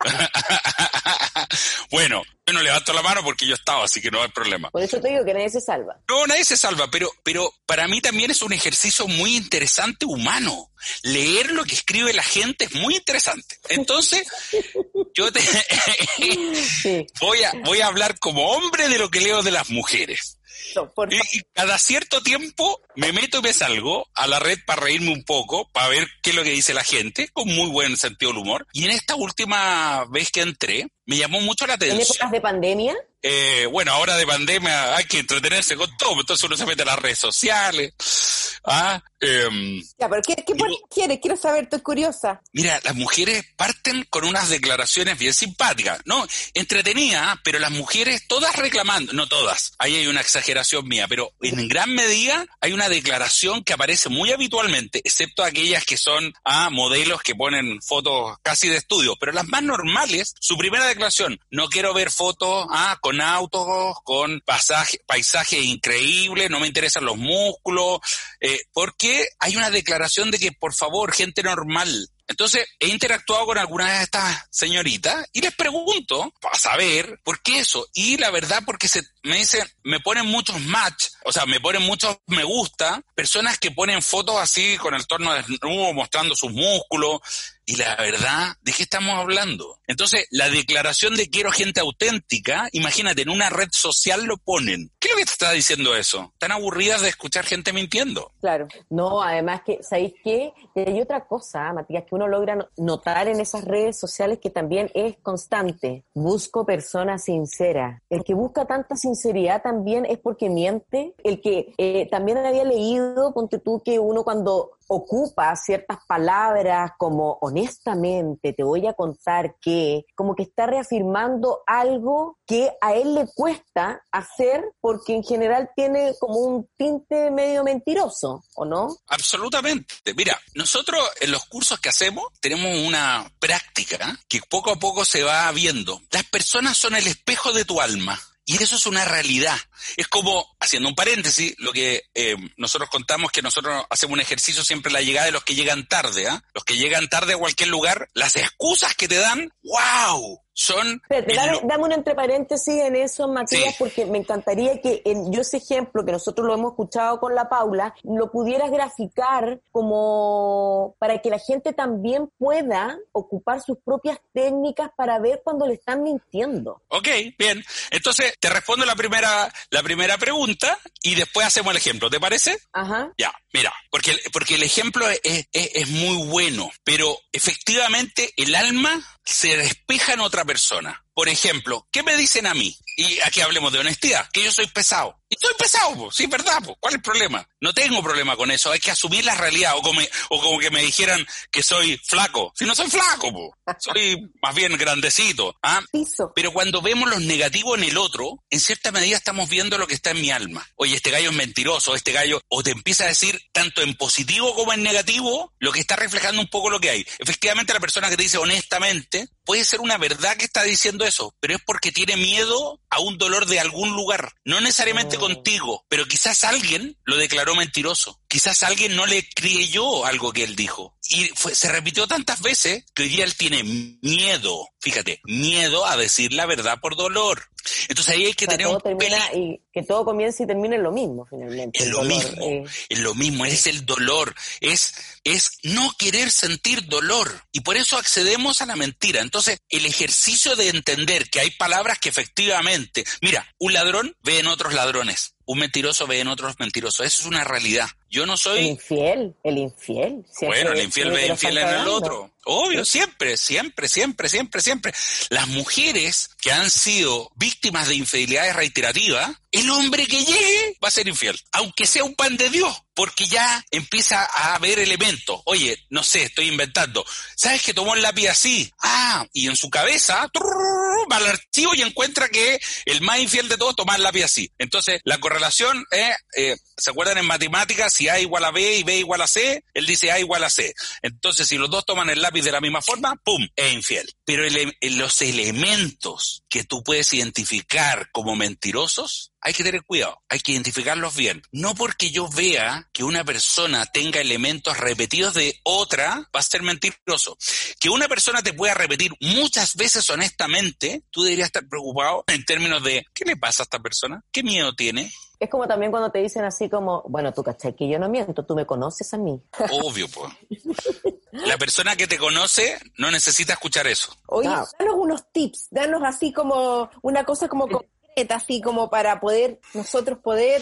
(laughs) (laughs) bueno, yo no levanto la mano porque yo estaba, así que no hay problema. Por eso te digo que nadie se salva. No, nadie se salva, pero, pero para mí también es un ejercicio muy interesante humano. Leer lo que escribe la gente es muy interesante. Entonces, (laughs) yo te (laughs) voy a, voy a hablar como hombre de lo que leo de las mujeres. No, por Y, y cada cierto tiempo me meto y me salgo a la red para reírme un poco, para ver qué es lo que dice la gente, con muy buen sentido del humor. Y en esta última vez que entré, me llamó mucho la En atención. épocas de pandemia, Eh, bueno, ahora de pandemia hay que entretenerse con todo, entonces uno se mete a las redes sociales. Ah, em, Ya, pero ¿qué, quieres? Quiero saber, estoy curiosa. Mira, las mujeres parten con unas declaraciones bien simpáticas, ¿no? Entretenidas, pero las mujeres todas reclamando, no todas, ahí hay una exageración mía, pero en gran medida hay una declaración que aparece muy habitualmente, excepto aquellas que son a modelos que ponen fotos casi de estudio, pero las más normales, su primera declaración, no quiero ver fotos ah, con autos, con pasaje, paisajes increíbles, no me interesan los músculos, eh, porque hay una declaración de que, por favor, gente normal. Entonces, he interactuado con algunas de estas señoritas y les pregunto para saber por qué eso. Y la verdad, porque se me dicen, me ponen muchos match, o sea, me ponen muchos me gusta, personas que ponen fotos así con el torno desnudo, mostrando sus músculos. Y la verdad, ¿de qué estamos hablando? Entonces, la declaración de quiero gente auténtica, imagínate, en una red social lo ponen. ¿Qué es lo que te está diciendo eso? ¿Están aburridas de escuchar gente mintiendo? Claro. No, además que, ¿sabéis qué? Hay otra cosa, Matías, que uno logra no- notar en esas redes sociales que también es constante. Busco personas sinceras. El que busca tanta sinceridad también es porque miente. El que eh, también había leído, ponte tú, que uno cuando ocupa ciertas palabras como honestamente te voy a contar que como que está reafirmando algo que a él le cuesta hacer porque en general tiene como un tinte medio mentiroso, ¿o no? Absolutamente. Mira, nosotros en los cursos que hacemos tenemos una práctica que poco a poco se va viendo. Las personas son el espejo de tu alma. Y eso es una realidad. Es como, haciendo un paréntesis, lo que eh, nosotros contamos que nosotros hacemos un ejercicio siempre en la llegada de los que llegan tarde, ¿ah? Los que llegan tarde a cualquier lugar, las excusas que te dan, wow, son... Dame, dame un entre paréntesis en eso, Matías, Sí. porque me encantaría que en, yo ese ejemplo que nosotros lo hemos escuchado con la Paula, lo pudieras graficar como para que la gente también pueda ocupar sus propias técnicas para ver cuando le están mintiendo. Ok, bien. Entonces, te respondo la primera, la primera pregunta y después hacemos el ejemplo, ¿te parece? Ajá. Ya, mira, porque, el- porque el ejemplo es, es- es muy bueno, pero efectivamente el alma se despeja en otra persona. Por ejemplo, ¿qué me dicen a mí? Y aquí hablemos de honestidad, que yo soy pesado. Y soy pesado, po, sí, ¿verdad? po. ¿Cuál es el problema? No tengo problema con eso, hay que asumir la realidad. O como, o como que me dijeran que soy flaco. Si no soy flaco, po. soy más bien grandecito. ¿ah? Pero cuando vemos los negativos en el otro, en cierta medida estamos viendo lo que está en mi alma. Oye, este gallo es mentiroso, este gallo, o te empieza a decir tanto en positivo como en negativo, lo que está reflejando un poco lo que hay. Efectivamente, la persona que te dice honestamente, puede ser una verdad que está diciendo eso, pero es porque tiene miedo a un dolor de algún lugar. No necesariamente contigo, pero quizás alguien lo declaró mentiroso. Quizás alguien no le creyó algo que él dijo. Y fue- se repitió tantas veces que hoy día él tiene miedo, fíjate, miedo a decir la verdad por dolor. Entonces ahí hay que O sea, tener todo un termina y que todo comience y termine en lo mismo finalmente. el lo dolor, mismo, eh. es lo mismo, es el dolor, es, es no querer sentir dolor. Y por eso accedemos a la mentira. Entonces, el ejercicio de entender que hay palabras que efectivamente, mira, un ladrón ve en otros ladrones, un mentiroso ve en otros mentirosos. Eso es una realidad. Yo no El soy, infiel, el infiel. siempre bueno, el infiel ve infiel en el otro. Obvio, siempre, siempre, siempre, siempre, siempre. Las mujeres que han sido víctimas de infidelidades reiterativas, el hombre que llegue va a ser infiel, aunque sea un pan de Dios, porque ya empieza a haber elementos. Oye, no sé, estoy inventando. ¿Sabes que tomó el lápiz así? Ah, y en su cabeza va al archivo y encuentra que el más infiel de todos toma el lápiz así. Entonces, la correlación es, eh, ¿se acuerdan en matemáticas? Si A igual a B y B igual a C, él dice A igual a C. Entonces, si los dos toman el lápiz de la misma forma, ¡pum! Es infiel. Pero los elementos que tú puedes identificar como mentirosos, hay que tener cuidado, hay que identificarlos bien. No porque yo vea que una persona tenga elementos repetidos de otra, va a ser mentiroso. Que una persona te pueda repetir muchas veces honestamente, tú deberías estar preocupado en términos de, ¿qué le pasa a esta persona? ¿Qué miedo tiene? Es como también cuando te dicen así como, bueno, tú cachai que yo no miento, tú me conoces a mí. Obvio, pues. La persona que te conoce no necesita escuchar eso. Oye, danos unos tips, danos así como una cosa como (laughs) así como para poder, nosotros poder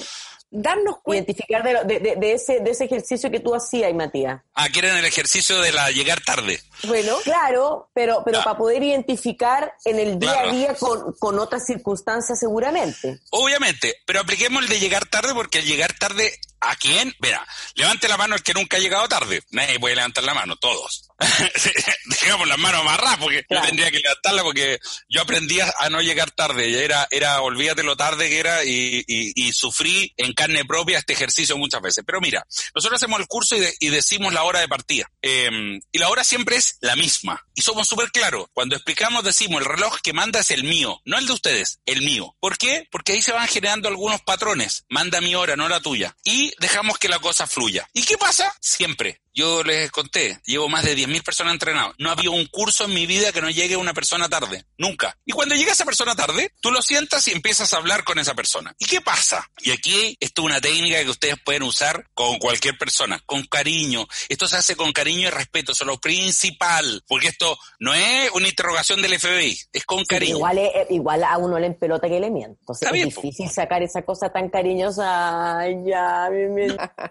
darnos cuenta. Identificar de, lo- de, de- de ese, de ese ejercicio que tú hacías, Matías. Ah, quieren el ejercicio de la llegar tarde. Bueno, Claro, pero, pero para poder identificar en el día Claro. a día con, con otras circunstancias seguramente. Obviamente, pero apliquemos el de llegar tarde porque el llegar tarde ¿A quién? Mira, levante la mano el que nunca ha llegado tarde. Nadie puede levantar la mano, todos. (laughs) Dejamos las manos amarradas porque yo tendría que levantarla porque yo aprendí a no llegar tarde. Era, era, olvídate lo tarde que era y, y, sufrí en carne propia este ejercicio muchas veces. Pero mira, nosotros hacemos el curso y, decimos la hora de partida. Em, y la hora siempre es la misma. Y somos súper claros. Cuando explicamos decimos el reloj que manda es el mío, no el de ustedes, el mío. ¿Por qué? Porque ahí se van generando algunos patrones. Manda mi hora, no la tuya. Y dejamos que la cosa fluya. ¿Y qué pasa? Siempre yo les conté, llevo más de 10.000 personas entrenadas. No había un curso en mi vida que no llegue una persona tarde. Nunca. Y cuando llega esa persona tarde, tú lo sientas y empiezas a hablar con esa persona. ¿Y qué pasa? Y aquí esto es una técnica que ustedes pueden usar con cualquier persona, con cariño. Esto se hace con cariño y respeto, eso es lo principal. Porque esto no es una interrogación del FBI, es con cariño. igual, igual a uno le empelota que le miento. Entonces es difícil sacar esa cosa tan cariñosa. ya,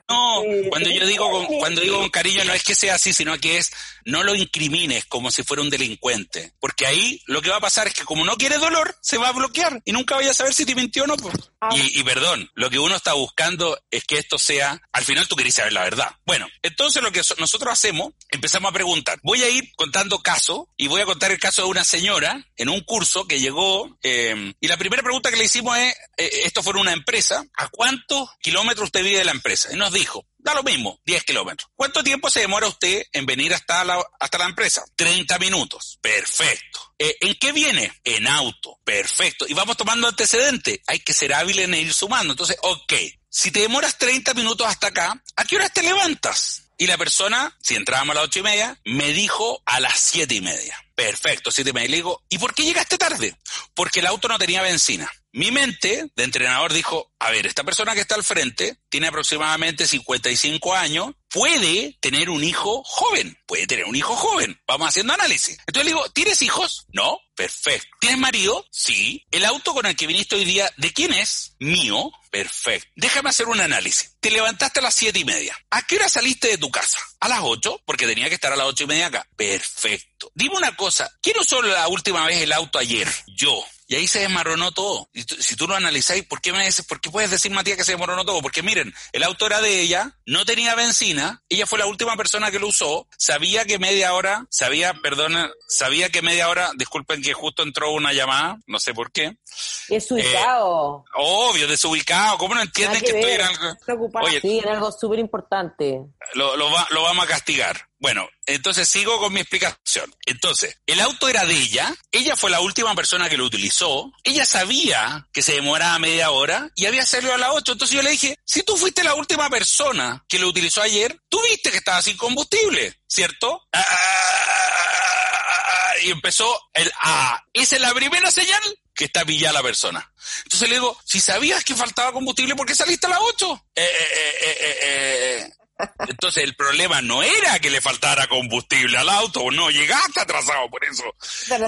No, cuando yo digo cuando digo con cariño no es que sea así, sino que es no lo incrimines como si fuera un delincuente. Porque ahí lo que va a pasar es que como no quiere dolor, se va a bloquear y nunca vaya a saber si te mintió o no. Ah. Y, y, perdón, lo que uno está buscando es que esto sea, al final tú querés saber la verdad. Bueno, entonces lo que nosotros hacemos, empezamos a preguntar. Voy a ir contando casos y voy a contar el caso de una señora en un curso que llegó eh, y la primera pregunta que le hicimos es, eh, esto fue una empresa, ¿a cuántos kilómetros usted vive de la empresa? Y nos dijo, Da lo mismo, 10 kilómetros. ¿Cuánto tiempo se demora usted en venir hasta la, hasta la empresa? 30 minutos. Perfecto. Eh, ¿En qué viene? En auto. Perfecto. Y vamos tomando antecedentes. Hay que ser hábil en ir sumando. Entonces, ok. Si te demoras 30 minutos hasta acá, ¿a qué hora te levantas? Y la persona, si entrábamos a las ocho y media, me dijo a las siete y media. Perfecto, siete y media. Le digo, ¿y por qué llegaste tarde? Porque el auto no tenía benzina. Mi mente de entrenador dijo, a ver, esta persona que está al frente tiene aproximadamente 55 años, puede tener un hijo joven, puede tener un hijo joven. Vamos haciendo análisis. Entonces le digo, ¿tienes hijos? No, perfecto. ¿Tienes marido? Sí. ¿El auto con el que viniste hoy día, de quién es? Mío. Perfecto. Déjame hacer un análisis. Te levantaste a las siete y media. ¿A qué hora saliste de tu casa? A las ocho, porque tenía que estar a las ocho y media acá. Perfecto. Dime una cosa, ¿quién usó la última vez el auto ayer? Yo. Y ahí se desmoronó todo. Y si tú lo analizáis, ¿por qué me dices, por qué puedes decir, Matías, que se desmoronó todo? Porque miren, el auto era de ella, no tenía benzina, ella fue la última persona que lo usó, sabía que media hora, sabía, perdona, sabía que media hora, disculpen que justo entró una llamada, no sé por qué. Desubicado. Eh, obvio, desubicado. ¿Cómo no entienden que, estoy en algo? Oye, sí, en algo súper importante. Lo, lo, lo vamos a castigar. Bueno, entonces sigo con mi explicación. Entonces, el auto era de ella, ella fue la última persona que lo utilizó, ella sabía que se demoraba media hora y había salido a las 8, entonces yo le dije, si tú fuiste la última persona que lo utilizó ayer, tú viste que estaba sin combustible, ¿cierto? y empezó el A. Esa es la primera señal que está pillada la persona. Entonces le digo, si sabías que faltaba combustible, ¿por qué saliste a las 8? Eh, eh, eh, eh entonces el problema no era que le faltara combustible al auto, no, llegaste atrasado por eso.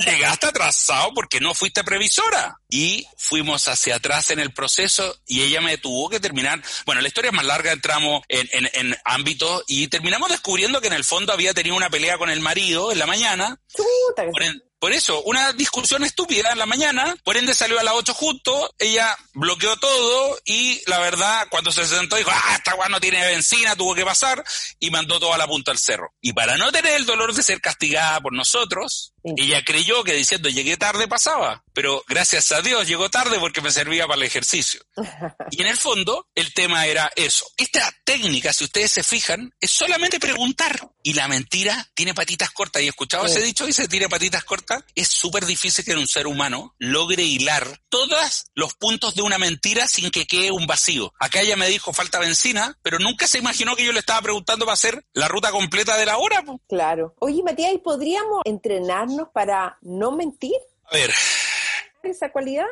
Llegaste atrasado porque no fuiste previsora. Y fuimos hacia atrás en el proceso y ella me tuvo que terminar. Bueno, la historia es más larga, entramos en, en, en ámbitos y terminamos descubriendo que en el fondo había tenido una pelea con el marido en la mañana. Por eso, una discusión estúpida en la mañana, por ende salió a las 8 justo, ella bloqueó todo y la verdad, cuando se sentó dijo, ah, esta guay no tiene benzina, tuvo que pasar y mandó toda la punta al cerro. Y para no tener el dolor de ser castigada por nosotros, ella creyó que diciendo llegué tarde pasaba, pero gracias a Dios llegó tarde porque me servía para el ejercicio. (laughs) Y en el fondo, el tema era eso. Esta técnica, si ustedes se fijan, es solamente preguntar. Y la mentira tiene patitas cortas. ¿Y escuchado ese dicho? Dice, tiene patitas cortas. Es súper difícil que un ser humano logre hilar todos los puntos de una mentira sin que quede un vacío. Acá ella me dijo, falta benzina, pero nunca se imaginó que yo le estaba preguntando para hacer la ruta completa de la hora. Claro. Oye, Matías, ¿y podríamos entrenarnos para no mentir? A ver, esa cualidad?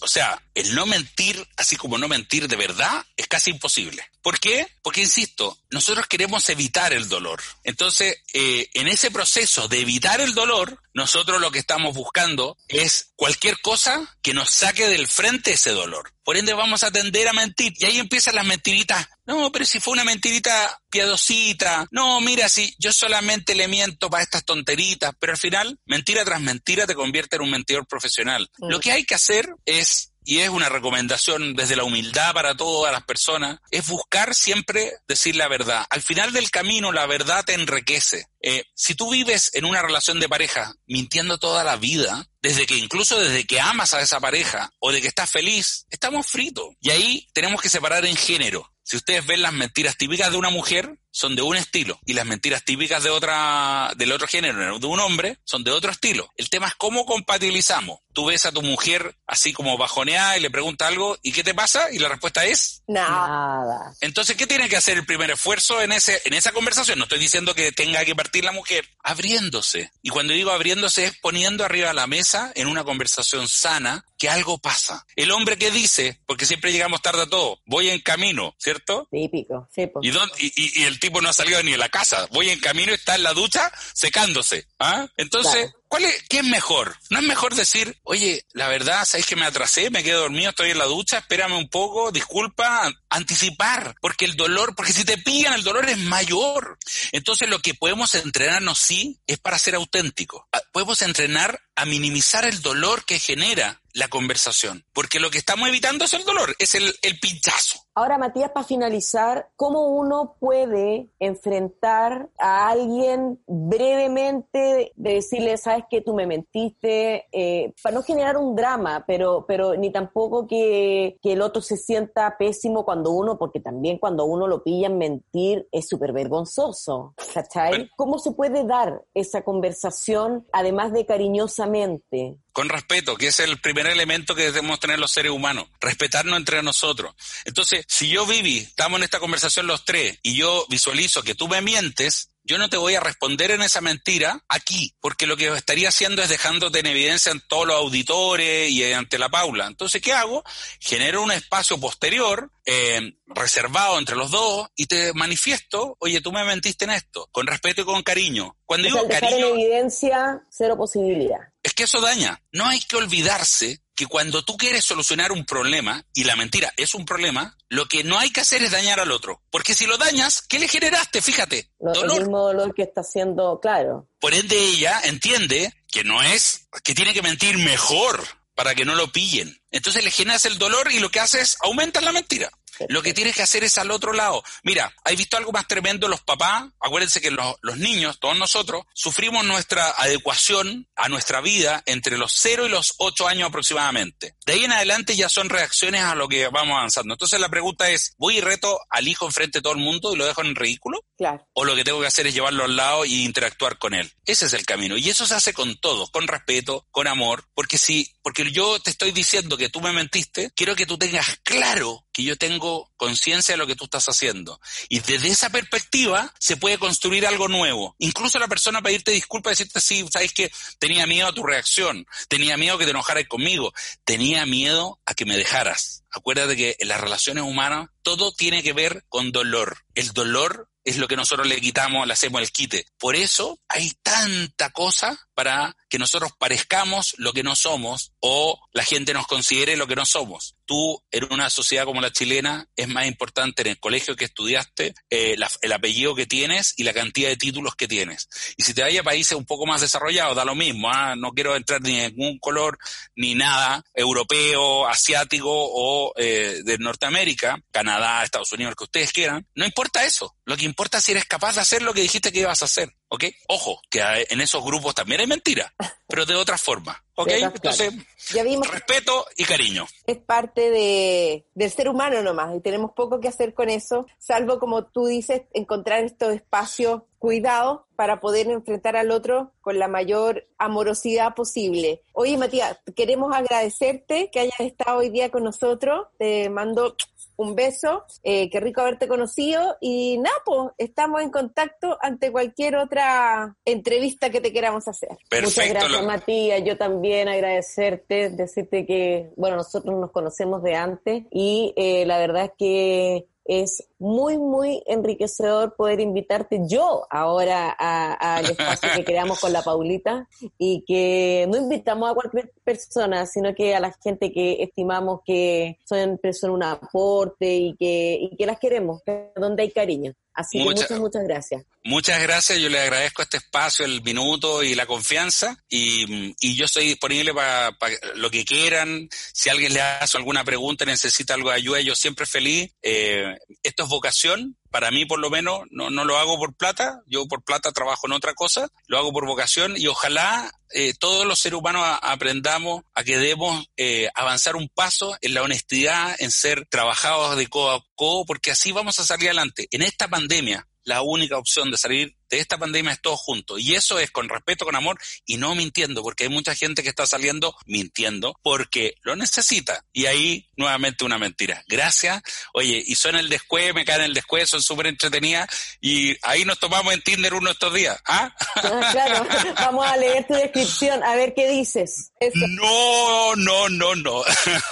O sea, el no mentir, así como no mentir de verdad, es casi imposible. ¿Por qué? Porque, insisto, nosotros queremos evitar el dolor. Entonces, eh, en ese proceso de evitar el dolor, nosotros lo que estamos buscando es cualquier cosa que nos saque del frente ese dolor. Por ende, vamos a tender a mentir. Y ahí empiezan las mentiritas. No, pero si fue una mentirita piadosita. No, mira, si yo solamente le miento para estas tonteritas. Pero al final, mentira tras mentira te convierte en un mentidor profesional. Lo que hay que hacer es y es una recomendación desde la humildad para todas las personas, es buscar siempre decir la verdad. Al final del camino la verdad te enriquece. Eh, si tú vives en una relación de pareja mintiendo toda la vida, desde que incluso desde que amas a esa pareja o de que estás feliz, estamos fritos. Y ahí tenemos que separar en género. Si ustedes ven las mentiras típicas de una mujer, son de un estilo y las mentiras típicas de otra del otro género de un hombre son de otro estilo. El tema es cómo compatibilizamos. Tú ves a tu mujer así como bajoneada y le preguntas algo y ¿qué te pasa? Y la respuesta es nada. Entonces, ¿qué tiene que hacer el primer esfuerzo en ese en esa conversación? No estoy diciendo que tenga que partir la mujer, abriéndose. Y cuando digo abriéndose es poniendo arriba de la mesa en una conversación sana que algo pasa. El hombre que dice, porque siempre llegamos tarde a todo, voy en camino, ¿cierto? Típico, sí. Pues. ¿Y, dónde, y, y el tipo no ha salido ni de la casa. Voy en camino está en la ducha secándose. ¿Ah? Entonces, ¿cuál es, ¿qué es mejor? ¿No es mejor decir, oye, la verdad, sabéis que me atrasé, me quedé dormido, estoy en la ducha, espérame un poco, disculpa, anticipar, porque el dolor, porque si te pillan el dolor es mayor. Entonces lo que podemos entrenarnos sí es para ser auténticos. Ah, podemos entrenar a minimizar el dolor que genera la conversación, porque lo que estamos evitando es el dolor, es el, el pinchazo. Ahora, Matías, para finalizar, ¿cómo uno puede enfrentar a alguien brevemente de decirle, sabes que tú me mentiste, eh, para no generar un drama, pero, pero ni tampoco que, que, el otro se sienta pésimo cuando uno, porque también cuando uno lo pilla en mentir es súper vergonzoso, ¿cachai? Bueno. ¿Cómo se puede dar esa conversación, además de cariñosamente? con respeto, que es el primer elemento que debemos tener los seres humanos, respetarnos entre nosotros. Entonces, si yo, Vivi, estamos en esta conversación los tres y yo visualizo que tú me mientes, yo no te voy a responder en esa mentira aquí, porque lo que estaría haciendo es dejándote en evidencia en todos los auditores y ante la Paula. Entonces, ¿qué hago? Genero un espacio posterior, eh, reservado entre los dos, y te manifiesto, oye, tú me mentiste en esto, con respeto y con cariño. Cuando o digo sea, cariño... en evidencia, cero posibilidad. Es que eso daña. No hay que olvidarse que cuando tú quieres solucionar un problema, y la mentira es un problema, lo que no hay que hacer es dañar al otro. Porque si lo dañas, ¿qué le generaste? Fíjate. Dolor. El mismo dolor que está haciendo, claro. Por ende, ella entiende que no es, que tiene que mentir mejor para que no lo pillen. Entonces le generas el dolor y lo que haces es aumentar la mentira. Lo que tienes que hacer es al otro lado. Mira, ¿hay visto algo más tremendo los papás? Acuérdense que los, los, niños, todos nosotros, sufrimos nuestra adecuación a nuestra vida entre los 0 y los 8 años aproximadamente. De ahí en adelante ya son reacciones a lo que vamos avanzando. Entonces la pregunta es, ¿voy y reto al hijo enfrente de todo el mundo y lo dejo en ridículo? Claro. ¿O lo que tengo que hacer es llevarlo al lado y interactuar con él? Ese es el camino. Y eso se hace con todos, con respeto, con amor, porque si, porque yo te estoy diciendo que tú me mentiste, quiero que tú tengas claro que yo tengo conciencia de lo que tú estás haciendo. Y desde esa perspectiva se puede construir algo nuevo. Incluso la persona pedirte disculpas, decirte, sí, sabes que tenía miedo a tu reacción, tenía miedo que te enojaras conmigo, tenía miedo a que me dejaras. Acuérdate que en las relaciones humanas todo tiene que ver con dolor. El dolor es lo que nosotros le quitamos, le hacemos el quite. Por eso hay tanta cosa para que nosotros parezcamos lo que no somos o la gente nos considere lo que no somos. Tú, en una sociedad como la chilena, es más importante en el colegio que estudiaste, eh, el apellido que tienes y la cantidad de títulos que tienes. Y si te vayas a países un poco más desarrollados, da lo mismo. ¿ah? No quiero entrar ni en ningún color ni nada, europeo, asiático o eh, de Norteamérica, Canadá, Estados Unidos, que ustedes quieran. No importa eso. Lo que importa es si eres capaz de hacer lo que dijiste que ibas a hacer. ¿Ok? Ojo, que en esos grupos también hay mentira, pero de otra forma. ¿Ok? Entonces, ya vimos respeto y cariño. Es parte de, del ser humano nomás y tenemos poco que hacer con eso, salvo como tú dices, encontrar estos espacios cuidados para poder enfrentar al otro con la mayor amorosidad posible. Oye, Matías, queremos agradecerte que hayas estado hoy día con nosotros. Te mando un beso, eh, qué rico haberte conocido y Napo, estamos en contacto ante cualquier otra entrevista que te queramos hacer. Perfecto. Muchas gracias, Matías. Yo también agradecerte, decirte que, bueno, nosotros nos conocemos de antes y eh, la verdad es que es muy, muy enriquecedor poder invitarte yo ahora al espacio que (laughs) creamos con la Paulita y que no invitamos a cualquier persona, sino que a la gente que estimamos que son, son un aporte y que, y que las queremos, donde hay cariño. Así que Mucha- muchas, muchas gracias. Muchas gracias, yo le agradezco este espacio, el minuto y la confianza y, y yo estoy disponible para lo que quieran. Si alguien le hace alguna pregunta, necesita algo de ayuda, yo siempre feliz. Eh, esto es vocación, para mí por lo menos, no, no lo hago por plata, yo por plata trabajo en otra cosa, lo hago por vocación y ojalá eh, todos los seres humanos aprendamos a que debemos eh, avanzar un paso en la honestidad, en ser trabajados de codo a codo, porque así vamos a salir adelante. En esta pandemia, la única opción de salir de esta pandemia es todos juntos. Y eso es con respeto, con amor y no mintiendo, porque hay mucha gente que está saliendo mintiendo porque lo necesita. Y ahí nuevamente una mentira. Gracias. Oye, y son el descueve, me caen el descueve, son súper entretenidas. Y ahí nos tomamos en Tinder uno estos días. ¿Ah? Ah, claro, (laughs) vamos a leer tu descripción, a ver qué dices. Eso. No, no, no, no.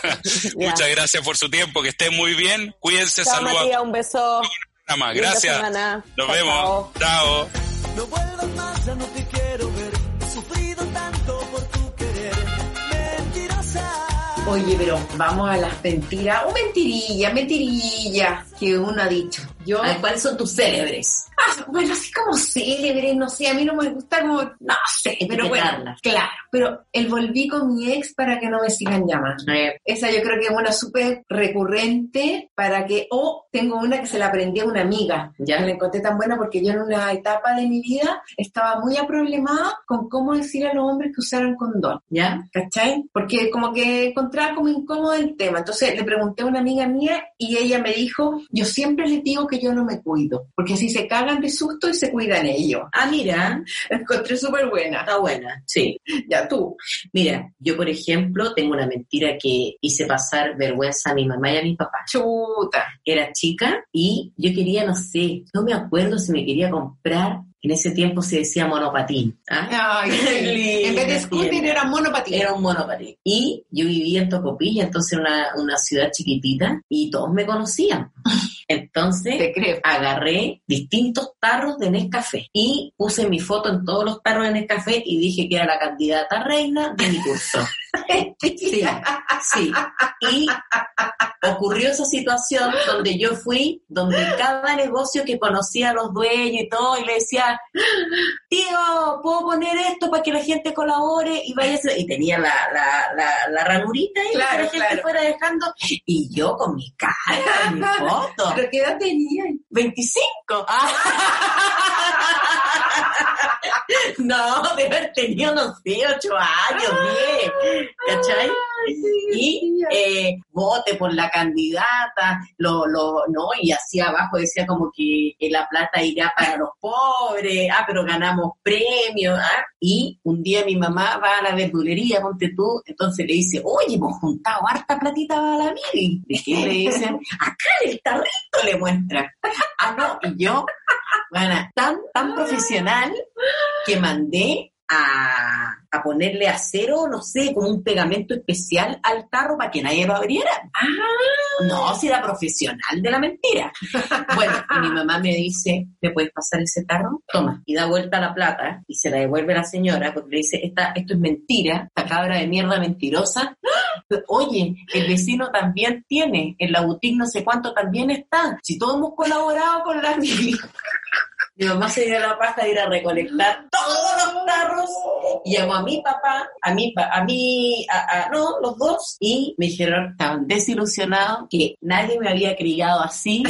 (laughs) Muchas gracias por su tiempo, que estén muy bien. Cuídense, saludos. Un beso. Nada más. Linda Gracias. semana. Nos Chao, vemos. Chao. No vuelvas más, ya no te quiero ver. He sufrido tanto por tu querer. Mentirosa. Oye, pero vamos a las mentiras, o mentirilla, mentirilla, que uno ha dicho. Yo, A ver, ¿Cuáles son tus célebres? ah, bueno, así como célebre, no sé, a mí no me gusta como, no sé, pero bueno, claro, pero el volví con mi ex para que no me sigan llamando. Esa yo creo que es una súper recurrente para que, o tengo una que se la aprendí a una amiga, Ya. la encontré tan buena porque yo en una etapa de mi vida estaba muy aproblemada con cómo decir a los hombres que usaran condón. ¿Ya? ¿cachai? Porque como que encontraba como incómodo el tema. Entonces le pregunté a una amiga mía y ella me dijo, yo siempre les digo que yo no me cuido, porque así se cagan de susto y se cuidan ellos. Ah, mira, La encontré súper buena. está buena. Sí. (laughs) Ya tú. Mira, yo por ejemplo tengo una mentira que hice pasar vergüenza a mi mamá y a mi papá. Chuta. Era chica y yo quería, no sé, no me acuerdo si me quería comprar, en ese tiempo se decía monopatín. ¿ah? Ay, (laughs) Qué en vez de scooter era monopatín. Era un monopatín. Y yo vivía en Tocopilla, entonces una, una ciudad chiquitita, y todos me conocían. (laughs) Entonces, Te creo. agarré distintos tarros de Nescafé y puse mi foto en todos los tarros de Nescafé y dije que era la candidata reina de mi curso. (laughs) Sí, sí. Y ocurrió esa situación donde yo fui, donde cada negocio que conocía a los dueños y todo, y le decía, tío, ¿puedo poner esto para que la gente colabore? Y vaya, y tenía la, la, la, la ranurita que Claro, la gente claro. fuera dejando. Y yo con mi cara, mi foto. ¿Pero qué edad tenía? 25. (laughs) no, de haber tenido, no sé, 8 años, 10. ¿Cachai? Y eh, vote por la candidata, lo, lo, no, y así abajo decía como que, que la plata irá para los pobres, ah, pero ganamos premios, ah. Y un día mi mamá va a la verdulería, ponte tú, entonces le dice, oye, hemos juntado harta platita para la. ¿De qué le dicen? (laughs) Acá en el tarrito le muestra. (laughs) Ah, no, y yo, bueno, tan, tan profesional que mandé a, a ponerle acero, no sé, como un pegamento especial al tarro para que nadie lo abriera. Ah, no, si era profesional de la mentira. Bueno, y mi mamá me dice, ¿me puedes pasar ese tarro? Toma, y da vuelta la plata y se la devuelve a la señora porque le dice, esta, esto es mentira, esta cabra de mierda mentirosa. (gasps) Oye, el vecino también tiene, en la boutique no sé cuánto también está. Si todos hemos colaborado con la (laughs) mi mi mamá se dio la paja de ir a recolectar todos los tarros y llamó a mi papá, a mi, pa- a mí, a, a- no, los dos, y me dijeron, estaban desilusionados, que nadie me había criado así,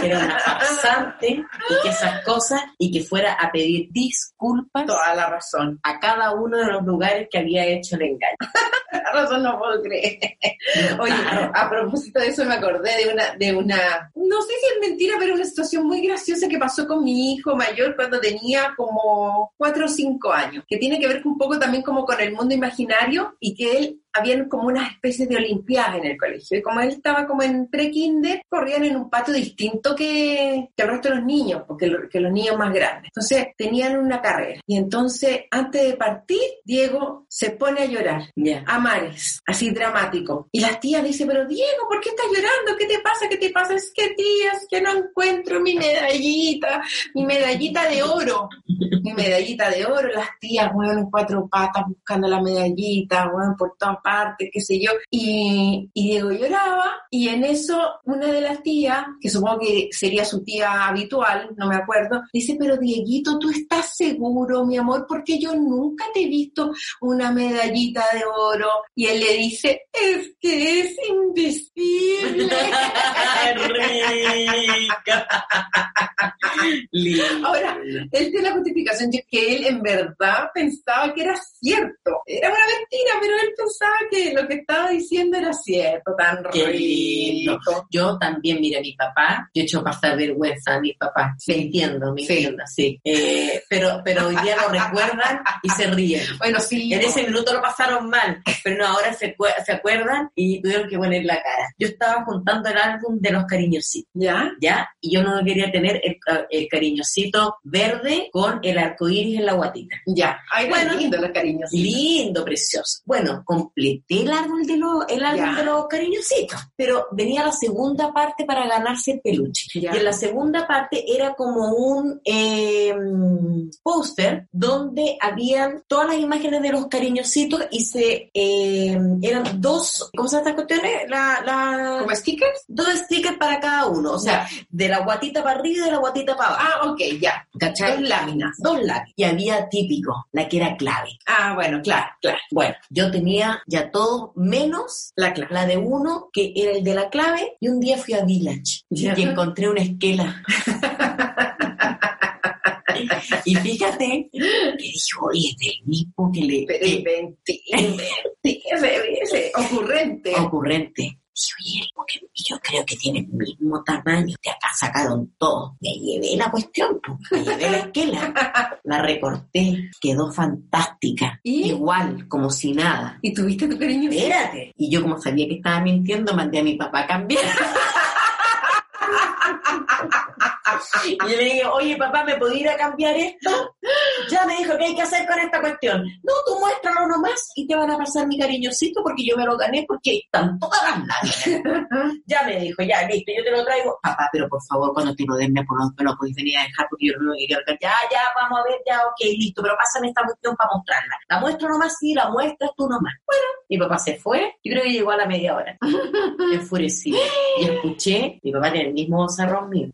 que era una farsante, y que esas cosas, y que fuera a pedir disculpas Toda la razón. a cada uno de los lugares que había hecho el engaño. (laughs) La razón no puedo creer. Oye, Claro. a propósito de eso me acordé de una, de una, no sé si es mentira, pero una situación muy graciosa que pasó con mi hijo mayor cuando tenía como cuatro o cinco años, que tiene que ver un poco también como con el mundo imaginario y que él habían como unas especies de olimpiadas en el colegio. Y como él estaba como en pre-kinder, corrían en un patio distinto que, que el resto de los niños, porque lo- que los niños más grandes. Entonces tenían una carrera. Y entonces, antes de partir, Diego se pone a llorar Ya. a mares, así dramático. Y la tía dice, pero Diego, ¿por qué estás llorando? ¿Qué te pasa? ¿Qué te pasa? Es que tía, es que no encuentro mi medallita, mi medallita de oro. Mi medallita de oro, las tías, weón, en cuatro patas buscando la medallita, weón, por todas partes. Partes, qué sé yo. Y, y Diego lloraba y en eso una de las tías, que supongo que sería su tía habitual, no me acuerdo, dice, pero Dieguito, ¿tú estás seguro, mi amor? Porque yo nunca te he visto una medallita de oro. Y él le dice, es que es invisible. (laughs) (laughs) Ahora, él tiene la justificación de que él en verdad pensaba que era cierto. Era una mentira, pero él pensaba que lo que estaba diciendo era cierto, tan Qué rico. Yo también, mira, mi papá, yo he hecho pasar vergüenza a mi papá. Me entiendo, me Sí. entiendo, sí. Eh, pero, pero hoy día lo recuerdan y se ríen. Bueno, sí. En ese minuto lo pasaron mal, pero no, ahora se, se acuerdan y tuvieron que poner la cara. Yo estaba juntando el álbum de los cariñositos, ¿Ya? ¿ya? Y yo no quería tener el, el cariñosito verde con el arco iris en la guatita. Ya. Ay, Bueno. lindo los cariños. Lindo, precioso. Bueno, completé el árbol de los, el Ya. de los cariñositos, pero venía la segunda parte para ganarse el peluche. Ya. Y en la segunda parte era como un eh, póster donde habían todas las imágenes de los cariñositos y se eh, eran dos, ¿cómo se llaman estas cuestiones? La, la, ¿Como stickers? dos stickers para cada uno, o sea, de la guatita para arriba y de la guatita para abajo. Ah, ok, ya. ¿Cachai? Dos láminas. Dos lápices. Y había típico, la que era clave. Ah, bueno, claro, claro. Bueno, yo tenía ya todo menos La clave. la de uno, que era el de la clave, y un día fui a Village Ya. y encontré una esquela. y fíjate que dijo, oye, es del mismo que le... Pero inventé, inventé, ocurrente. ocurrente. Dije, oye, porque yo creo que tiene el mismo tamaño. De acá sacaron todo. Me llevé la cuestión, pues, me llevé la esquela. La recorté, quedó fantástica. ¿Y? Igual, como si nada. ¿Y tuviste tu cariño? Espérate. Y yo, como sabía que estaba mintiendo, mandé a mi papá a cambiar. (laughs) (laughs) Y yo le dije, oye papá, ¿me podía ir a cambiar esto? Ya me dijo, ¿qué hay que hacer con esta cuestión? No, tú muéstralo nomás y te van a pasar mi cariñosito porque yo me lo gané porque están todas las láminas. (laughs) ya me dijo, ya, listo, yo te lo traigo. Papá, pero por favor, cuando te lo den, me lo, me lo podéis venir a dejar porque yo no lo quería. Ya, ya, vamos a ver, ya, ok, listo, pero pásame esta cuestión para mostrarla. La muestro nomás, sí, la muestras tú nomás. Bueno, mi papá se fue, yo creo que llegó a la media hora. (laughs) Enfurecido. Y escuché, mi papá tiene el mismo cerrón mío.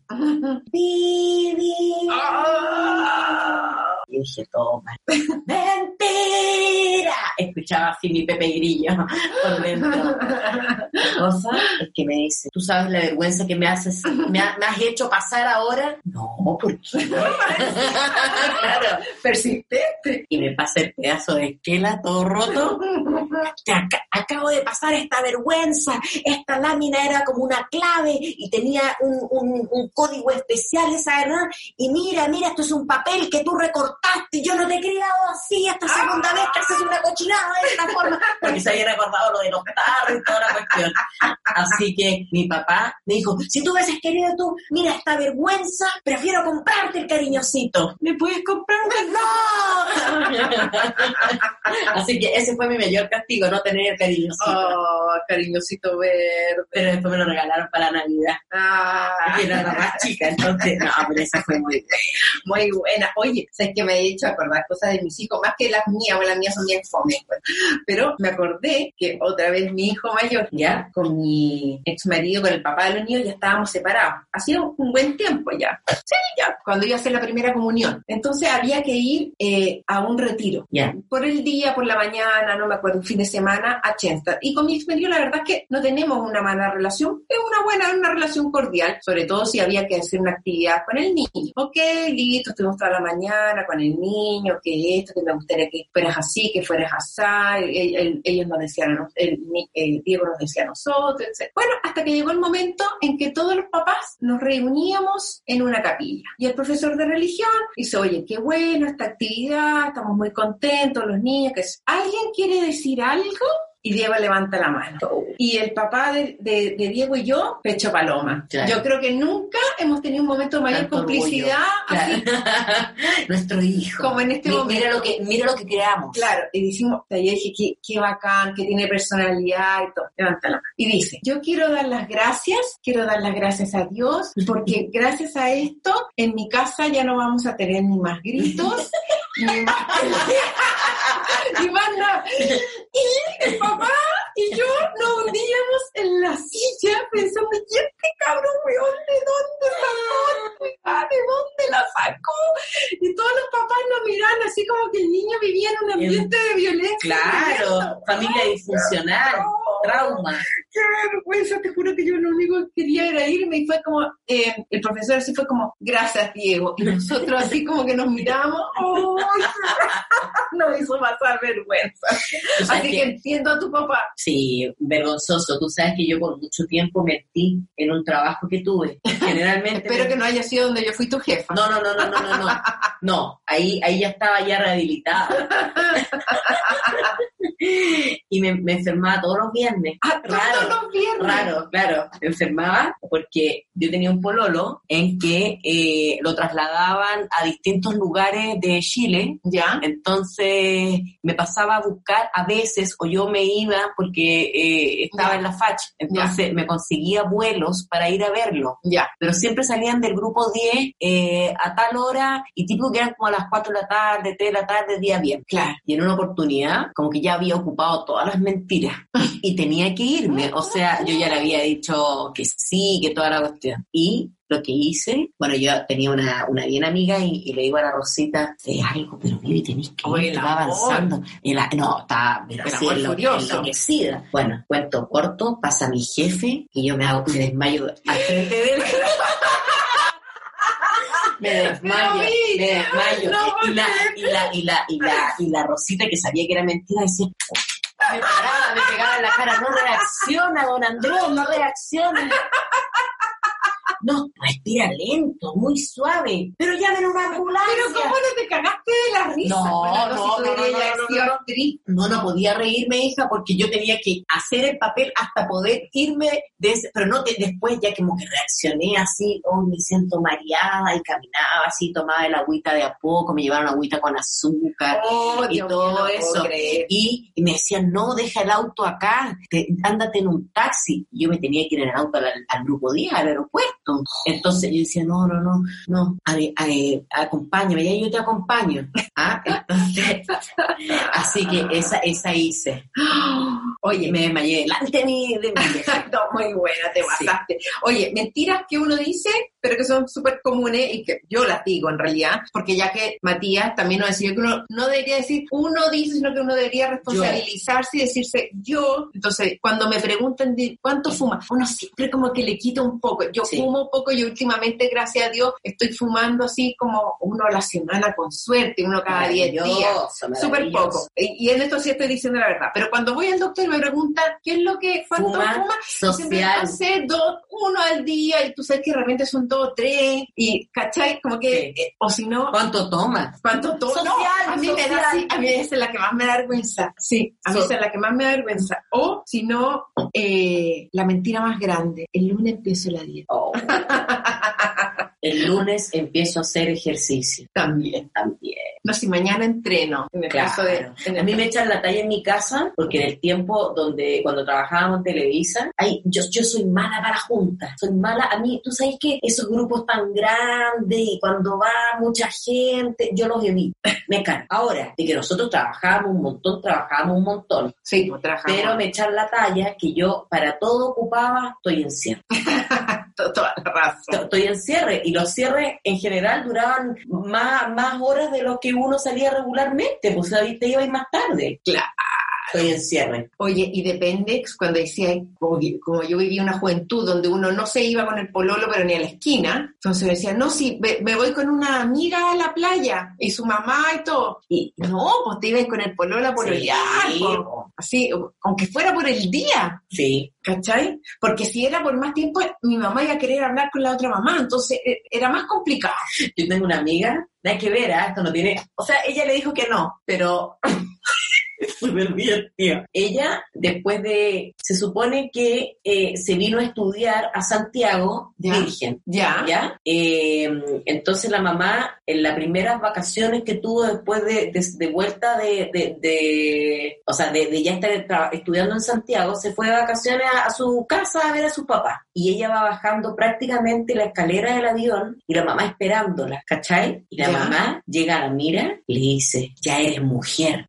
Vivi. (laughs) Y dije, toma. (laughs) ¡Mentira! Escuchaba así mi Pepe Grillo (laughs) por dentro. La cosa es que me dice, ¿tú sabes la vergüenza que me haces, me, ha- me has hecho pasar ahora? No, ¿por qué? claro. Persistente. Y me pasa el pedazo de esquela todo roto. Te acabo de pasar esta vergüenza. Esta lámina era como una clave y tenía un, un- un código especial, esa ¿verdad? Y mira, mira, esto es un papel que tú recortaste. Yo no te he criado así esta segunda vez que haces una cochinada de esta forma. (laughs) Porque se habían acordado lo de los tarros y toda la cuestión. Así que mi papá me dijo, si tú hubieses querido tú, mira esta vergüenza, prefiero comprarte el cariñosito. ¿Me puedes comprar (laughs) ¡No! Así que ese fue mi mayor castigo, no tener cariñosito. Oh, cariñosito verde. Pero después me lo regalaron para Navidad. Ah, Porque era la más chica, entonces, no, pero esa fue muy muy buena. Oye, ¿sabes que me he hecho acordar cosas de mis hijos? Más que las mías, o las mías son bien fome. pues. Pero me acordé que otra vez mi hijo mayor, ya, con mi ex marido, con el papá de los niños, ya estábamos separados. Hacía un buen tiempo ya. Sí, ya, cuando iba a hacer la primera comunión. Entonces había que ir eh, a un retiro. Ya. Por el día, por la mañana, no me acuerdo, un fin de semana, a Chester. Y con mi ex marido, la verdad es que no tenemos una mala relación, es una buena, una relación cordial, sobre todo si había que hacer una actividad con el niño. Ok, listo, estuvimos toda la mañana con el niño, que esto, que me gustaría que fueras así, que fueras así, El- el- ellos nos decían, el, el Diego nos decía a nosotros, etc. Bueno, hasta que llegó el momento en que todos los papás nos reuníamos en una capilla. Y el profesor de religión dice, oye, qué bueno esta actividad, estamos muy contentos los niños, que ¿alguien quiere decir algo? Y Diego levanta la mano. Y el papá de, de- de Diego y yo, pecho paloma. Claro. Yo creo que nunca hemos tenido un momento de mayor Tanto complicidad así Claro. (laughs) Nuestro hijo. como en este Mi- momento. mira lo que, mira lo que creamos. Claro, y decimos, yo dije, qué, qué bacán, que tiene personalidad y todo. Levanta la mano. Y dice, yo quiero dar las gracias, quiero dar las gracias a Dios, porque (laughs) gracias a esto, en mi casa ya no vamos a tener ni más gritos, ni más peleas, (laughs) y más nada. Y el papá y yo nos hundíamos en la silla pensando, ¿y este cabrón, weón, de dónde sacó? ¿De dónde la sacó? Y todos los papás nos miraban así como que el niño vivía en un ambiente de violencia. Claro, familia disfuncional, trauma. Qué vergüenza, te juro que yo lo único que quería era irme y fue como, eh, el profesor así fue como, gracias Diego. Y nosotros así como que nos miramos, ¡oh! (laughs) nos hizo pasar vergüenza. Así que- que entiendo a tu papá. Sí, vergonzoso. Tú sabes que yo por mucho tiempo mentí en un trabajo que tuve. Generalmente. Espero que no haya sido donde yo fui tu jefa. No, no, no, no, no, no, no. (laughs) No, ahí, ahí ya estaba ya rehabilitada. (laughs) y me, me enfermaba todos los viernes. Ah, todos Raro, los viernes. Raro, claro. Me enfermaba porque yo tenía un pololo en que eh, lo trasladaban a distintos lugares de Chile. ¿Ya? Entonces me pasaba a buscar a veces o yo me iba porque eh, estaba Ya. en la FACH. Entonces me conseguía vuelos para ir a verlo Ya. pero siempre salían del grupo 10 eh, a tal hora y tipo que eran como a las 4 de la tarde, 3 de la tarde, día bien. Claro. Y en una oportunidad, como que ya había ocupado todas las mentiras y tenía que irme. O sea, yo ya le había dicho que sí, que toda la cuestión. Y lo que hice, bueno, yo tenía una, una bien amiga y, y le digo a la Rosita, sé algo, pero Vivi, tenés que ir, el va amor. avanzando. No, está pero furioso. enloquecida. Bueno, cuento corto, pasa mi jefe y yo me, hago, me desmayo al frente de él. Me desmayo, me desmayo. no, y, la, y, la, y, la, y, la, y la Rosita, que sabía que era mentira, decía, me paraba, me pegaba en la cara, no reacciona, don Andrés, no reacciona. No, respira lento, muy suave, pero llamen a una ambulancia. Pero ¿cómo no te cagaste de la risa? No, no, no, no, no, no, sido no. actriz. No, no podía reírme, hija, porque yo tenía que hacer el papel hasta poder irme de ese, pero no después ya como que reaccioné así, oh, me siento mareada y caminaba así, tomaba el agüita de a poco, me llevaron agüita con azúcar Oh, y todo eso. Y, me decían, no, deja el auto acá, te- ándate en un taxi. Y yo me tenía que ir en el auto al, al grupo 10, al aeropuerto. Entonces yo decía, no, no, no, no, a a- acompáñame, ya yo te acompaño. (laughs) ¿Ah? Entonces, (laughs) así que esa, esa hice. (gasps) Oye, Me desmayé delante de mi, de mi. (laughs) No, muy buena, te Sí. pasaste. Oye, mentiras que uno dice, pero que son súper comunes y que yo las digo en realidad, porque ya que Matías también nos decía que uno no debería decir uno dice, sino que uno debería responsabilizarse y decirse yo. Entonces, cuando me preguntan cuánto fuma, uno siempre como que le quita un poco. Yo Sí. fumo poco y últimamente, gracias a Dios, estoy fumando así como uno a la semana con suerte, uno cada 10 días. Súper poco. Y, y en esto sí estoy diciendo la verdad. Pero cuando voy al doctor y me preguntan qué es lo que, cuánto Fuma, fuma, siempre social. hace dos, uno al día y tú sabes que de repente son dos, tres y, ¿cachai? Como que, Sí. eh, o si no, ¿Cuánto tomas? ¿cuánto? Social, No, a mí me da, social. sí, a mí esa es la que más me da vergüenza. Sí, a mí So- esa es la que más me da vergüenza. O si no, eh, la mentira más grande. El lunes empiezo la dieta. Oh. (laughs) El lunes empiezo a hacer ejercicio. También. También. No, si mañana entreno. En el Claro. caso de. en A mí me echan la talla en mi casa porque en el tiempo donde cuando trabajábamos en Televisa, ay, yo, yo soy mala para juntas, soy mala, a mí, tú sabes que esos grupos tan grandes y cuando va mucha gente, yo los evito, (laughs) me cargo. Ahora, de que nosotros trabajábamos un montón, trabajábamos un montón, Sí, pues trabajamos. pero me echan la talla que yo para todo ocupaba, estoy en cierre. (laughs) To- (laughs) Toda la razón. Estoy en cierre y los cierres en general duraban más, más horas de lo que uno salía regularmente, pues ahí te ibas más tarde. Claro. Estoy en cierre. Oye, y depende, cuando decía, como, como yo vivía una juventud donde uno no se iba con el pololo, pero ni a la esquina, entonces decía, no, sí, me, me voy con una amiga a la playa, y su mamá y todo. Y no, pues te ibas con el pololo a pololear, Sí, po. así, aunque fuera por el día, Sí, ¿cachai? Porque si era por más tiempo, mi mamá iba a querer hablar con la otra mamá, entonces eh, era más complicado. yo tengo una amiga, nada que ver, ¿ah? esto no tiene, o sea, ella le dijo que no, pero (laughs) súper divertido. Ella, después de, se supone que eh, se vino a estudiar a Santiago Ya. virgen. Ya, ¿Ya? Eh, entonces la mamá, en las primeras vacaciones que tuvo después de, de- de vuelta de, de- de- o sea, de, de ya estar estudiando en Santiago, se fue de vacaciones a, a su casa a ver a su papá. Y ella va bajando prácticamente la escalera del avión y la mamá esperándola, ¿cachai? Y la Ya. mamá llega a la mira y le dice, ya eres mujer.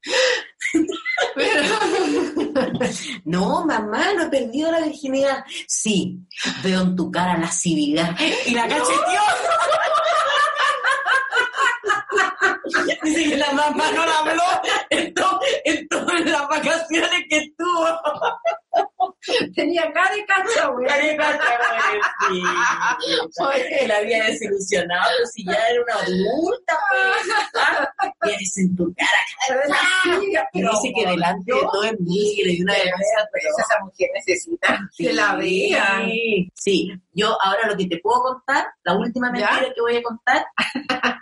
(laughs) No, mamá, no he perdido la virginidad. Sí, veo en tu cara la civilidad. Y la cacheteó. (laughs) Dice la mamá no la habló en todas las vacaciones que estuvo. Tenía cara de cacha, güey. Oye, la había desilusionado, pero si ya era una adulta, pues. Y dice en tu cara, y dice que delante de todo el mundo y una vergüenza, pero esa mujer necesita que la vean. Sí, sí. Yo ahora lo que te puedo contar, la última ¿Ya? mentira que voy a contar,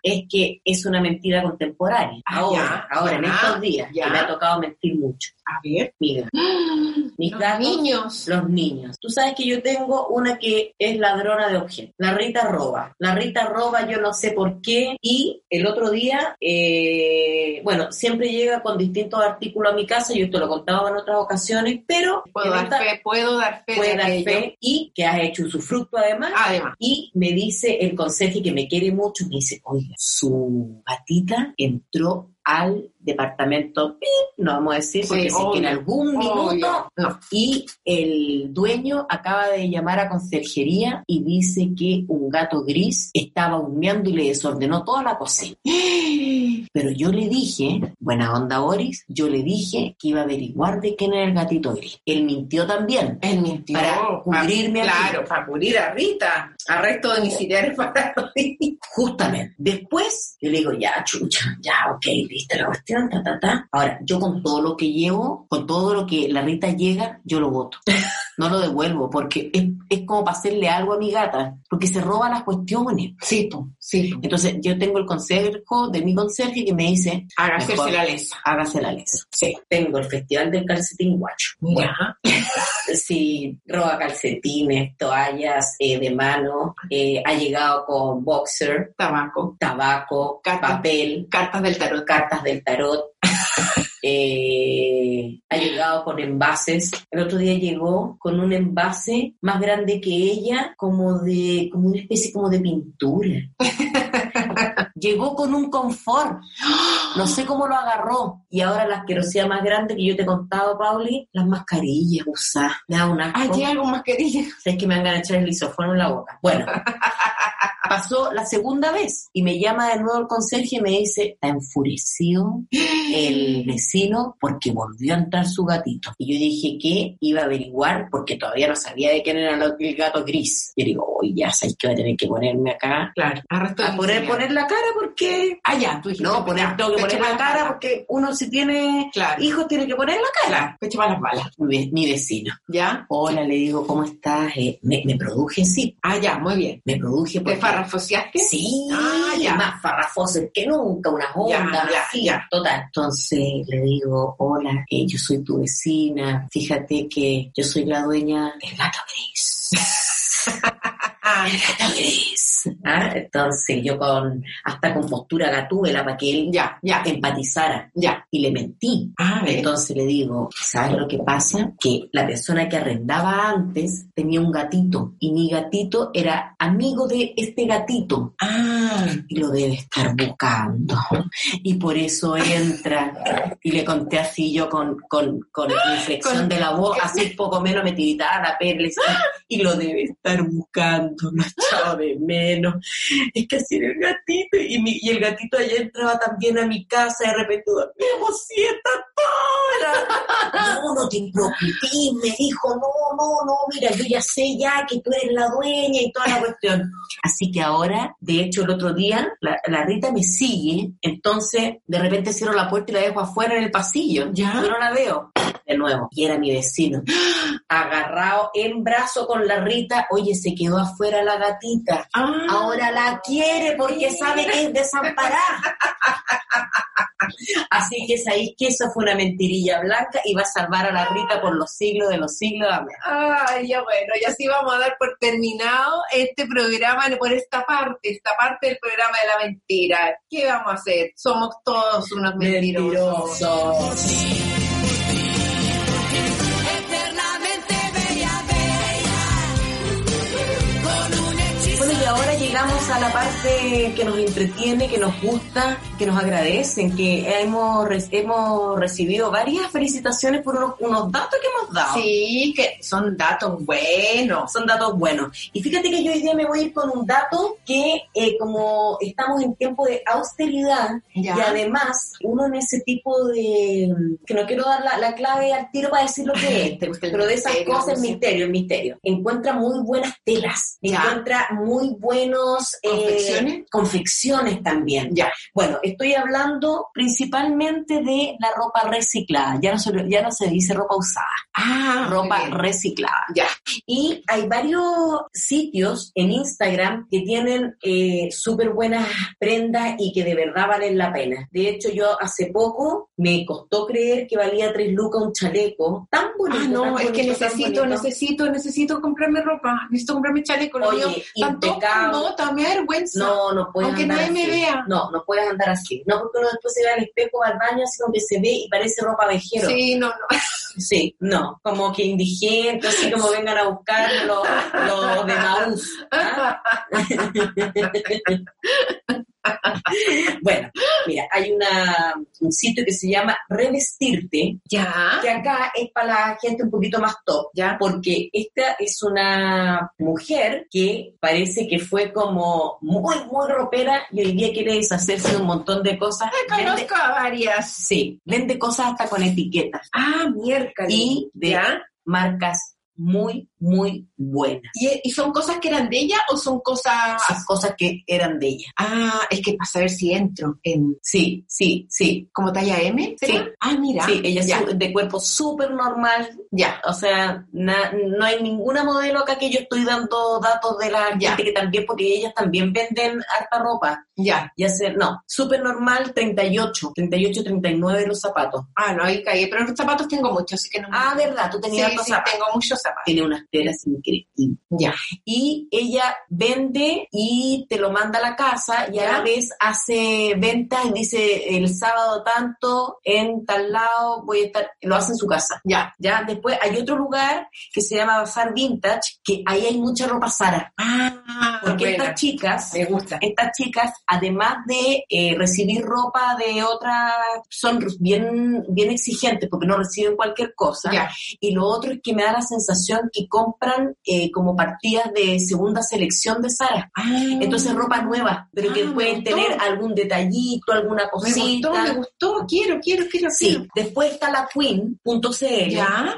es que es una mentira contemporánea. Ah, ahora, ya, ahora, en estos días, ya. Me ha tocado mentir mucho. A ver. Mira, (gasps) mis Los gatos, niños. los niños. Tú sabes que yo tengo una que es ladrona de objetos. La Rita roba. La Rita roba, yo no sé por qué. Y el otro día, eh, bueno, siempre llega con distintos artículos a mi casa. Yo te lo contaba en otras ocasiones, pero Puedo dar fe, puedo dar fe puede de dar aquello. fe y que has hecho usufructo además. Además. Y me dice el conserje que me quiere mucho, me dice, oiga, su gatita entró al departamento, no vamos a decir, porque Sí, sé que en algún minuto. No. y el dueño acaba de llamar a conserjería y dice que un gato gris estaba humeando y le desordenó toda la cocina. (gasps) Pero yo le dije, buena onda Boris, yo le dije que iba a averiguar de quién era el gatito gris. Él mintió también. Él mintió. Para cubrirme a. Claro, para cubrir a Rita. Arresto domiciliario (laughs) para Rita. Justamente. Después, yo le digo, ya, chucha, ya, ok, viste la cuestión, ta, ta, ta. Ahora, yo con todo lo que llevo, con todo lo que la Rita llega, yo lo voto. (laughs) No lo devuelvo, porque es, es como para hacerle algo a mi gata, porque se roba las cuestiones. Sí, po, sí. po. Entonces, yo tengo el consejo de mi conserje que me dice, Hágase la lesa. hágase la lesa. Sí. Tengo el Festival del Calcetín Guacho. Bueno, (laughs) sí, roba calcetines, toallas eh, de mano, eh, ha llegado con boxer, Tabaco. tabaco, Cartas. papel, Cartas del tarot. cartas del tarot. (laughs) eh, ha llegado con envases. El otro día llegó con un envase más grande que ella, como de, como una especie como de pintura. (laughs) llegó con un confort. No sé cómo lo agarró. Y ahora la asquerosidad más grande que yo te he contado, Pauli, las mascarillas usadas. Me da un asco. Ay, hay algo dije. Sabes que me van a echar el lisofono en la boca. Bueno, (laughs) pasó la segunda vez y me llama de nuevo el conserje y me dice, está enfurecido el vecino porque volvió a entrar su gatito. Y yo dije que iba a averiguar porque todavía no sabía de quién era el gato gris. Y yo digo, oye, ya sabes que voy a tener que ponerme acá. Claro. A poner, poner la cara porque... Ah, ya, tú dijiste. No, poner, tengo que poner la cara porque uno si tiene Claro. hijos tiene que poner la cara. Pecho para las balas. Mi, mi vecino. ¿Ya? Hola, le digo, ¿cómo estás? Eh, me, me produje, sí, Ah, ya, muy bien. me produje ¿Te porque... farrafoseaste? Sí, Ah, ya. más farrafoso que nunca, unas ondas así, ya. total. Entonces le digo, hola, eh, yo soy tu vecina, fíjate que yo soy la dueña del gato gris. Ah, El gato gris. ¿Ah? Entonces yo con, hasta con postura gatúbela para que él ya, ya, empatizara ya. y le mentí. Ah. Entonces le digo, ¿sabes lo que pasa? Que la persona que arrendaba antes tenía un gatito y mi gatito era amigo de este gatito Ah, y lo debe estar buscando. Y por eso entra y le conté así yo con, con, con inflexión Con- de la voz, así poco menos me tiritaba la decía, y lo debe estar buscando, (laughs) lo echaba de menos. Es que así era el gatito y, mi- y el gatito allá entraba también a mi casa y de repente, dormíamos siesta toda. No, no te preocupes, me dijo, no, no, no, mira, yo ya sé ya que tú eres la dueña y toda la cuestión. Así que ahora, de hecho, el otro día, la, la Rita me sigue, entonces de repente cierro la puerta y la dejo afuera en el pasillo. Ya. Yo no la veo. De nuevo. Y era mi vecino. Agarrado en brazo con la Rita, oye, se quedó afuera la gatita. ah. Ahora la quiere porque sabe que es desamparada. Así que sabéis que eso fue una mentirilla blanca y va a salvar a la Rita por los siglos de los siglos. Amén. Ay, ya bueno, y así vamos a dar por terminado este programa, por esta parte, esta parte del programa de la mentira. ¿Qué vamos a hacer? Somos todos unos mentirosos. Mentirosos. Llegamos a la parte que nos entretiene, que nos gusta, que nos agradecen, que hemos, hemos recibido varias felicitaciones por unos, unos datos que hemos dado. Sí, que son datos buenos. Son datos buenos. Y fíjate que yo hoy día me voy a ir con un dato que eh, como estamos en tiempo de austeridad Ya. y además uno en ese tipo de... que no quiero dar la, la clave al tiro para decir lo que es, (laughs) el pero de esas misterio, cosas, ¿no? misterio, misterio. Encuentra muy buenas telas, Ya. encuentra muy buenos... eh, ¿Confecciones? confecciones también. Ya. Bueno, estoy hablando principalmente de la ropa reciclada. Ya no se, ya no se dice ropa usada, Ah, ropa reciclada. Ya. Y hay varios sitios en Instagram que tienen eh, súper buenas prendas y que de verdad valen la pena. De hecho, yo hace poco me costó creer que valía 3 lucas un chaleco tan bonito. Ah, no, tan es que necesito, necesito, necesito comprarme ropa. Necesito comprarme chaleco. Oye, me da vergüenza. No, no puedes Aunque andar nadie me así. vea. No, no puedes andar así. No, porque uno después se ve al espejo, al baño, así como que se ve y parece ropa vejero. Sí, no, no. (laughs) Sí, no, como que indigente, así como vengan a buscar los, los de Maús. ¿ah? (laughs) (laughs) bueno, mira, hay una, un sitio que se llama Revestirte, Ya. que acá es para la gente un poquito más top, Ya. porque esta es una mujer que parece que fue como muy, muy ropera y hoy día quiere deshacerse de un montón de cosas. Vende- Conozco a varias. sí, vende cosas hasta con etiquetas Ah, miércoles. y de ¿Ya? marcas muy, muy buenas. ¿Y, y son cosas que eran de ella o son cosas...? Esas cosas que eran de ella. Ah, es que para saber si entro en... Sí, sí, sí. ¿Como talla M? ¿será? Sí. Ah, mira. Sí, ella ya. es de cuerpo súper normal. Ya. O sea, na- no hay ninguna modelo acá que yo estoy dando datos de la Ya. gente que también, porque ellas también venden harta ropa. Ya. Ya sé, no, súper normal, 38, 38, 39 los zapatos. Ah, no, ahí caí. Pero los zapatos tengo muchos, así que no me... Ah, verdad, tú tenías sí, zapatos. tengo muchos zapatos. Tiene unas telas increíbles. Ya. y ella vende y te lo manda a la casa y a la vez hace ventas y dice el sábado tanto en tal lado voy a estar, lo hace en su casa. Ya. Ya, después hay otro lugar que se llama Bazar Vintage, que ahí hay mucha ropa Sara. Ah, Porque buena. estas chicas, Me gusta. estas chicas, además de eh, recibir ropa de otras, son bien, bien exigentes porque no reciben cualquier cosa. Ya. Y lo otro es que me da la sensación que compran eh, como partidas de segunda selección de Sara. Entonces ropa nueva, pero que Ah, me pueden tener algún detallito, alguna Me cosita. gustó, me gustó. Quiero, quiero, quiero, Sí, quiero. después está la queen.cl.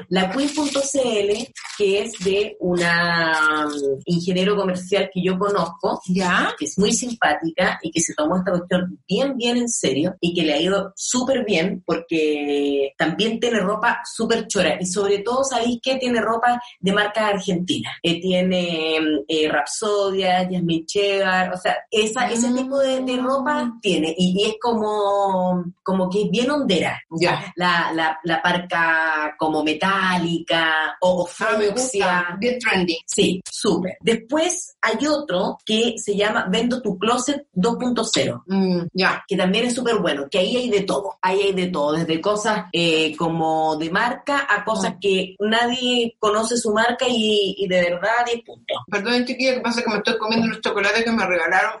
La queen.cl, que es de una um, ingeniero comercial que yo conozco, Ya. que es muy simpática y que se tomó esta cuestión bien, bien en serio y que le ha ido súper bien porque también tiene ropa súper chora y sobre todo, ¿sabéis qué? Tiene ropa de marca argentina. Eh, tiene eh, Rapsodia, Jasmine Chegar, o sea, esa, ese Mm. tipo de, de ropa tiene y, y es como, como que es bien hondera. Ya. La, la, la parca como metálica o, o Ah, me fucsia. gusta. Bien trendy. Sí, súper. Después hay otro que se llama Vendo tu Closet 2.0 Mm, ya. que también es súper bueno, que ahí hay de todo, ahí hay de todo, desde cosas eh, como de marca a cosas Mm. que nadie conoce su marca y, y de verdad 10 puntos. Perdón, chiquilla, que pasa que me estoy comiendo los chocolates que me regalaron.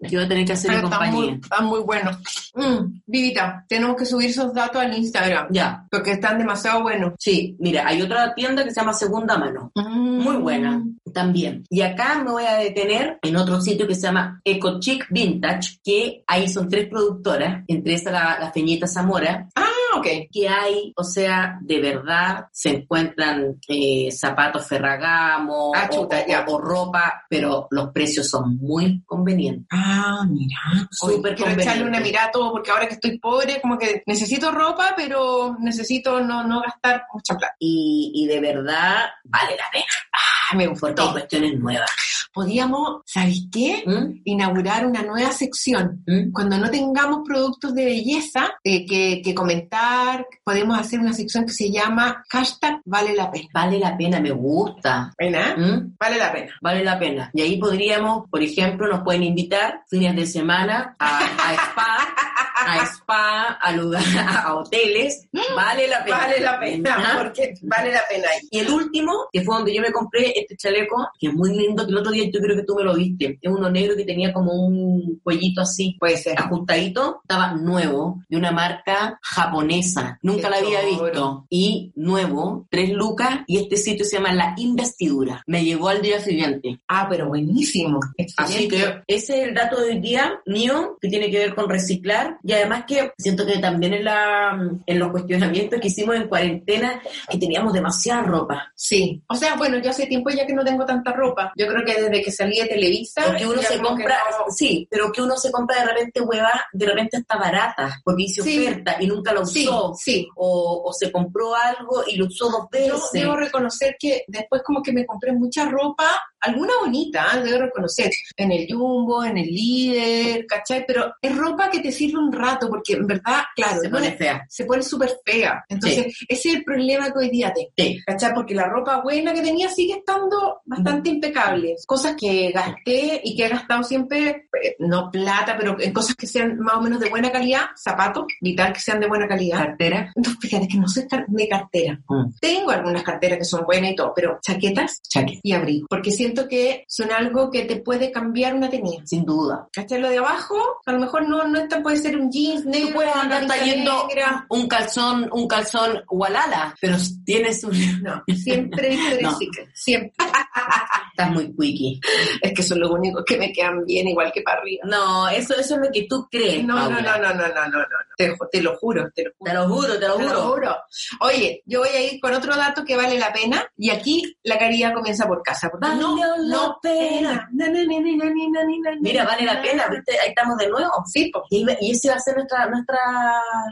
Yo voy a tener que hacer Pero están muy, compañía. están muy buenos. Mm, Vivita, tenemos que subir esos datos al Instagram. Ya, Porque están demasiado buenos. sí, mira, hay otra tienda que se llama Segunda Mano. Muy buena también. Y acá me voy a detener en otro sitio que se llama Eco Chic Vintage, que ahí son tres productoras, entre esas la, la Feñita Zamora, Ah, que hay, o sea, de verdad se encuentran eh, zapatos Ferragamo Ah, o- chuta, o, ya. o ropa, pero los precios son muy convenientes. Ah, mira. Súper quiero echarle una mirada a todo porque ahora que estoy pobre, como que necesito ropa, pero necesito no, no gastar mucha plata. Y, y de verdad vale la pena, Ah, me porque gustó. cuestiones nuevas. Podíamos, ¿sabes qué? ¿Mm? Inaugurar una nueva sección. ¿Mm? Cuando no tengamos productos de belleza eh, que, que comentar, podemos hacer una sección que se llama hashtag vale la pena. Vale la pena, me gusta. ¿Pena? ¿Mm? Vale la pena. Vale la pena. Y ahí podríamos, por ejemplo, nos pueden invitar fines de semana a, a spa a spa, a lugar, (laughs) a hoteles, (gasps) vale la pena. Vale la pena, Ajá. porque vale la pena. Y el último, que fue donde yo me compré este chaleco, que es muy lindo, que el otro día yo creo que tú me lo viste. Es uno negro que tenía como un cuellito así, Puede ser. ajustadito. Estaba nuevo, de una marca japonesa. Nunca Qué la había visto. Y nuevo, tres lucas, y este sitio se llama La Investidura. Me llegó al día siguiente. Ah, pero buenísimo. Así que ese es el dato de hoy día mío que tiene que ver con reciclar y además que siento que también en, la, en los cuestionamientos que hicimos en cuarentena que teníamos demasiada ropa. Sí. O sea, bueno, yo hace tiempo ya que no tengo tanta ropa. Yo creo que desde que salí de Televisa. Uno se compra, no- sí, pero que uno se compra de repente hueva, de repente está barata, porque hizo Sí. oferta y nunca lo Sí, usó. sí. O, o se compró algo y lo usó dos Yo veces. debo reconocer que después como que me compré mucha ropa, alguna bonita, ¿eh? debo reconocer, en el Jumbo, en el Líder, ¿cachai? Pero es ropa que te sirve un rato, porque en verdad, claro, se pone fea. se pone súper fea. Entonces, ese es el problema que hoy día tengo. Sí. ¿Cachai? Porque la ropa buena que tenía sigue estando bastante impecable. Cosas que gasté y que he gastado siempre, eh, no plata, pero en cosas que sean más o menos de buena calidad, zapatos, vital que sean de buena calidad. Cartera. No, fíjate que no soy de cartera. Mm. Tengo algunas carteras que son buenas y todo, pero chaquetas Chaque. y abrigo. Porque siento que son algo que te puede cambiar una tenida. Sin duda. ¿Cachai? Lo de abajo, a lo mejor no, no es tan- puede ser un jeans negro, Tú puedes andar trayendo negra. un calzón, un calzón Walala, pero tienes un... No, siempre (laughs) No. Siempre. (laughs) Estás muy quickie. Es que son los únicos que me quedan bien, igual que para arriba. No, eso, eso es lo que tú crees. No, no, Paula. no, no, no, no, no, no. Te, te lo juro, te lo juro. Te lo juro, te lo Te lo juro. juro. Oye, yo voy a ir con otro dato que vale la pena y aquí la caridad comienza por casa. Porque Valió no, la no pena. Na, na, na, Mira, vale la na. pena, ¿viste? Ahí estamos de nuevo. Sí. Y, y ese va a ser nuestra, nuestra,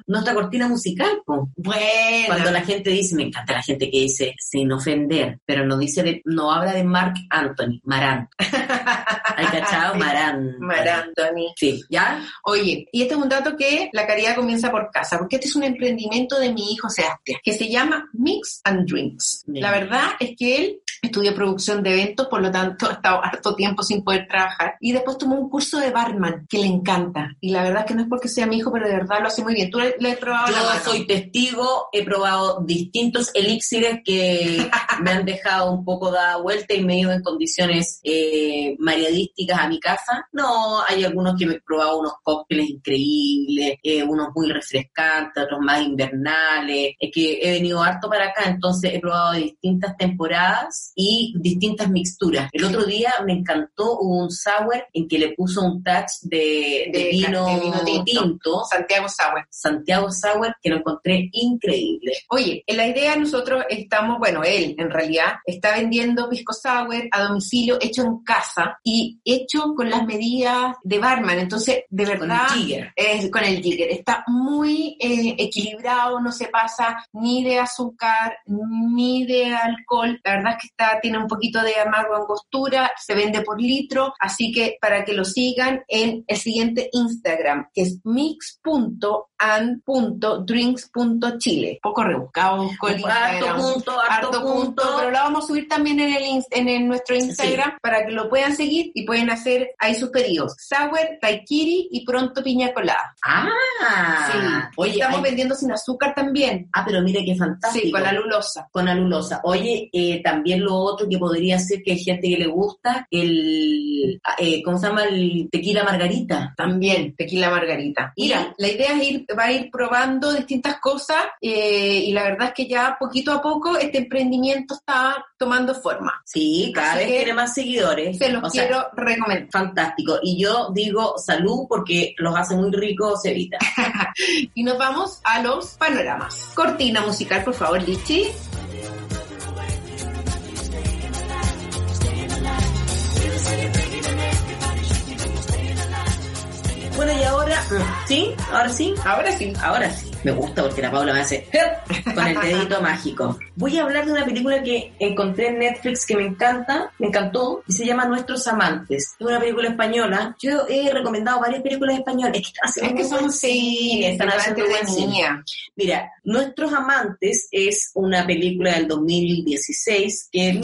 nuestra cortina musical, po. Bueno. Cuando la gente dice, me encanta la gente que dice sin ofender, pero no dice de, no habla de Mark Anthony, Marán. ¿Hay (laughs) cachado? Marán, Tony. Sí, ¿ya? Oye, y este es un dato que la caridad comienza por casa, porque este es un emprendimiento de mi hijo Sebastián, que se llama Mix and Drinks. Bien. La verdad es que él estudió producción de eventos, por lo tanto (laughs) ha estado harto tiempo sin poder trabajar, y después tomó un curso de barman, que le encanta. Y la verdad es que no es porque sea mi hijo, pero de verdad lo hace muy bien. Tú le, le has probado la Yo mano. soy testigo, he probado distintos elixires que (laughs) me han dejado un poco dada vuelta y me he ido en condiciones eh, mareadísticas a mi casa. No, hay algunos que me he probado unos cócteles increíbles, eh, unos muy refrescantes, otros más invernales. Es que he venido harto para acá, entonces he probado distintas temporadas y distintas mixturas. El otro día me encantó un sour en que le puso un touch de, de De- vino, de vino tinto. tinto Santiago Sauer. Santiago Sauer, que lo encontré increíble. Oye, en la idea nosotros estamos, bueno, él en realidad está vendiendo pisco sour a domicilio hecho en casa y hecho con las medidas de barman. Entonces, de Con verdad, el Jigger. es con el Jigger. Está muy eh, equilibrado, no se pasa ni de azúcar ni de alcohol. La verdad es que está, tiene un poquito de amargo angostura, se vende por litro, así que para que lo sigan en el siguiente Instagram, que es mix.and.drinks.chile. Poco rebuscado con Harto Instagram. punto, harto, Harto punto. punto, pero lo vamos a subir también en el en, el- nuestro Instagram para que lo puedan seguir y pueden hacer ahí sus pedidos. Sour, taikiri y pronto piña colada. Ah, sí. oye, estamos hay- vendiendo sin azúcar también. ah, pero mire qué fantástico. Sí, con la lulosa. Con alulosa. Oye, eh, también lo otro que podría ser que hay gente que le gusta, el, eh, ¿cómo se llama? El tequila margarita. También, tequila margarita. Mira, la idea es ir, va a ir probando distintas cosas eh, y la verdad es que ya poquito a poco este emprendimiento está tomando forma. Sí, cada Así vez tiene más seguidores. Se los O sea, quiero recomendar. fantástico. Y yo digo salud porque los hace muy ricos Evita. (laughs) Y nos vamos a los panoramas. Cortina musical, por favor, Lichi. Ahora, ¿sí? Ahora sí. Ahora sí. Ahora sí. Me gusta porque la Paula me hace con el dedito mágico. Voy a hablar de una película que encontré en Netflix que me encanta, me encantó, y se llama Nuestros Amantes. Es una película española. Yo he recomendado varias películas españolas. Es que están haciendo Es que son cine, están haciendo buen cine. Mira, Nuestros Amantes es una película del 2016 que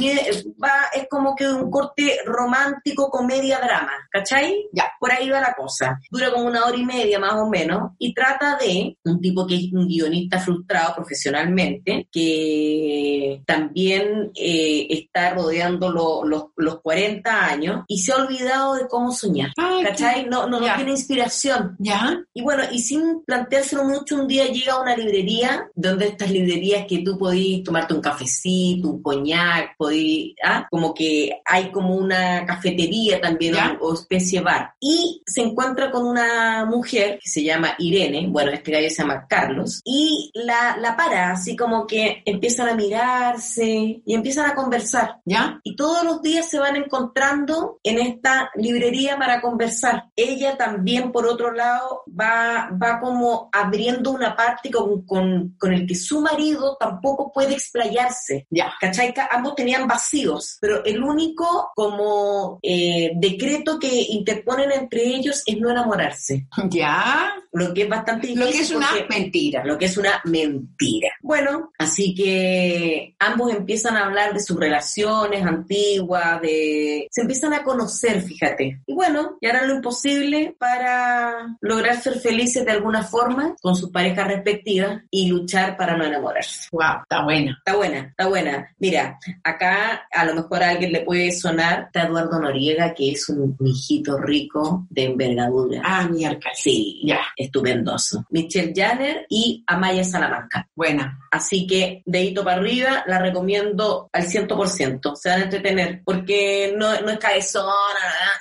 va, es como que un corte romántico, comedia, drama, ¿cachai? Ya. Por ahí va la cosa. Dura como una hora y media más o menos y trata de un tipo que es un guionista frustrado profesionalmente, que también eh, está rodeando lo- los, los 40 años y se ha olvidado de cómo soñar, Ay, ¿cachai? No, no, no tiene inspiración. ¿Ya? Y bueno, y sin planteárselo mucho, un día llega a una librería, donde estas librerías que tú podís tomarte un cafecito, un coñac, podís, ¿ah? como que hay como una cafetería también o, o especie bar. Y se encuentra con una mujer que se llama Irene, bueno, este gallo se llama Carlos, y la, la para, así como que empiezan a mirarse y empiezan a conversar. ¿Ya? Y todos los días se van encontrando en esta librería para conversar. Ella también, por otro lado, va, va como abriendo una parte con, con, con el que su marido tampoco puede explayarse. Ya. ¿Cachai? Ca- Ambos tenían vacíos, pero el único como eh, decreto que interponen entre ellos es no enamorarse, ¿Ya? lo que es bastante difícil. Lo que es una porque- mentira. lo que es una mentira. Bueno, así que ambos empiezan a hablar de sus relaciones antiguas, de se empiezan a conocer, fíjate. Y bueno, y harán lo imposible para lograr ser felices de alguna forma con sus parejas respectivas y luchar para no enamorarse. Wow, está buena. Está buena, está buena. Mira, acá a lo mejor a alguien le puede sonar está Eduardo Noriega, que es un hijito rico de envergadura. Ah, mi alcalde. Sí, Ya. estupendoso. Michelle Janner y Amaya Salamanca. Buena. Así que, dedito para arriba, la recomiendo al 100%. Se van a entretener, porque no, no es cabezona,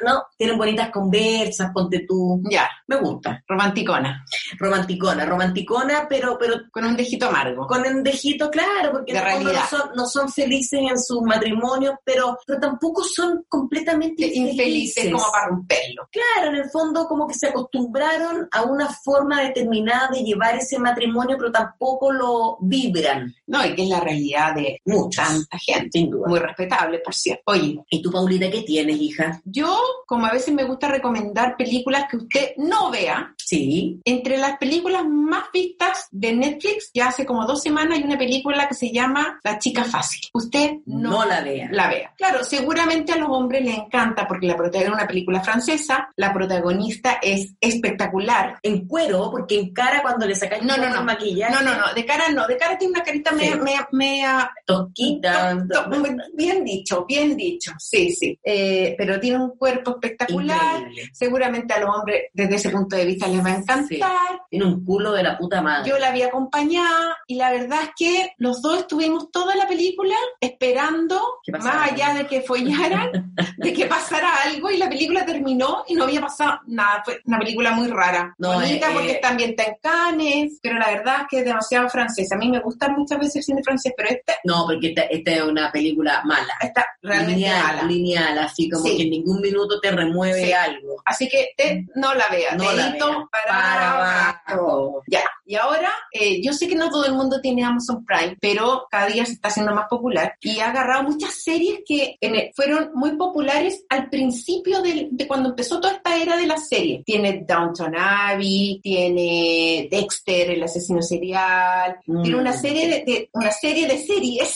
no. Tienen bonitas conversas, ponte tú. Ya. Me gusta. Romanticona. Romanticona, romanticona, pero, pero Con un dejito amargo. con un dejito, claro, porque De no son, no son felices en sus matrimonios, pero, pero tampoco son completamente Infelices como para romperlo. Claro, en el fondo como que se acostumbraron a una forma determinada de llevar ese matrimonio, pero tampoco lo vibran No, y que es la realidad de tanta gente. sin duda. Muy respetable, por cierto. Oye, ¿Y tú, Paulita, qué tienes, hija? yo, como a veces me gusta recomendar películas que usted no vea, Sí, entre las películas más vistas de Netflix, ya hace como dos semanas hay una película que se llama La chica fácil. Usted no, no, la vea. la vea. Claro, seguramente a los hombres les encanta porque la protagonista es una película francesa, la protagonista es espectacular. En cuero, porque en cara cuando le sacáis No, no, no. maquillaje, No, no, no, de cara no, de cara tiene una carita Sí. mea, mea, mea- tosquita, to- to- bien dicho, bien dicho, sí, sí. Eh, pero tiene un cuerpo espectacular. increíble. Seguramente a los hombres desde ese punto de vista les va a encantar. Tiene un culo de la puta madre. Yo la vi acompañada y la verdad es que los dos estuvimos toda la película esperando, más allá de que follaran, (laughs) de que pasara algo y la película terminó y no había pasado nada. Fue una película muy rara. No, Bonita eh, porque eh. está ambientada en Cannes, pero la verdad es que es demasiado francesa. A mí me gusta muchas veces el cine francés, pero esta No, porque esta, esta es una película mala. está realmente lineal, mala. lineal, así como Sí. que en ningún minuto te remueve Sí. algo. Así que te- no la vea. No la. Para, Para abajo. abajo. Ya, y ahora, eh, yo sé que no todo el mundo tiene Amazon Prime, pero cada día se está haciendo más popular y ha agarrado muchas series que en el- fueron muy populares al principio del- de, cuando empezó toda esta era de la serie. Tiene Downton Abbey, tiene Dexter, el asesino serial, Mm. tiene una serie de, de- una serie de series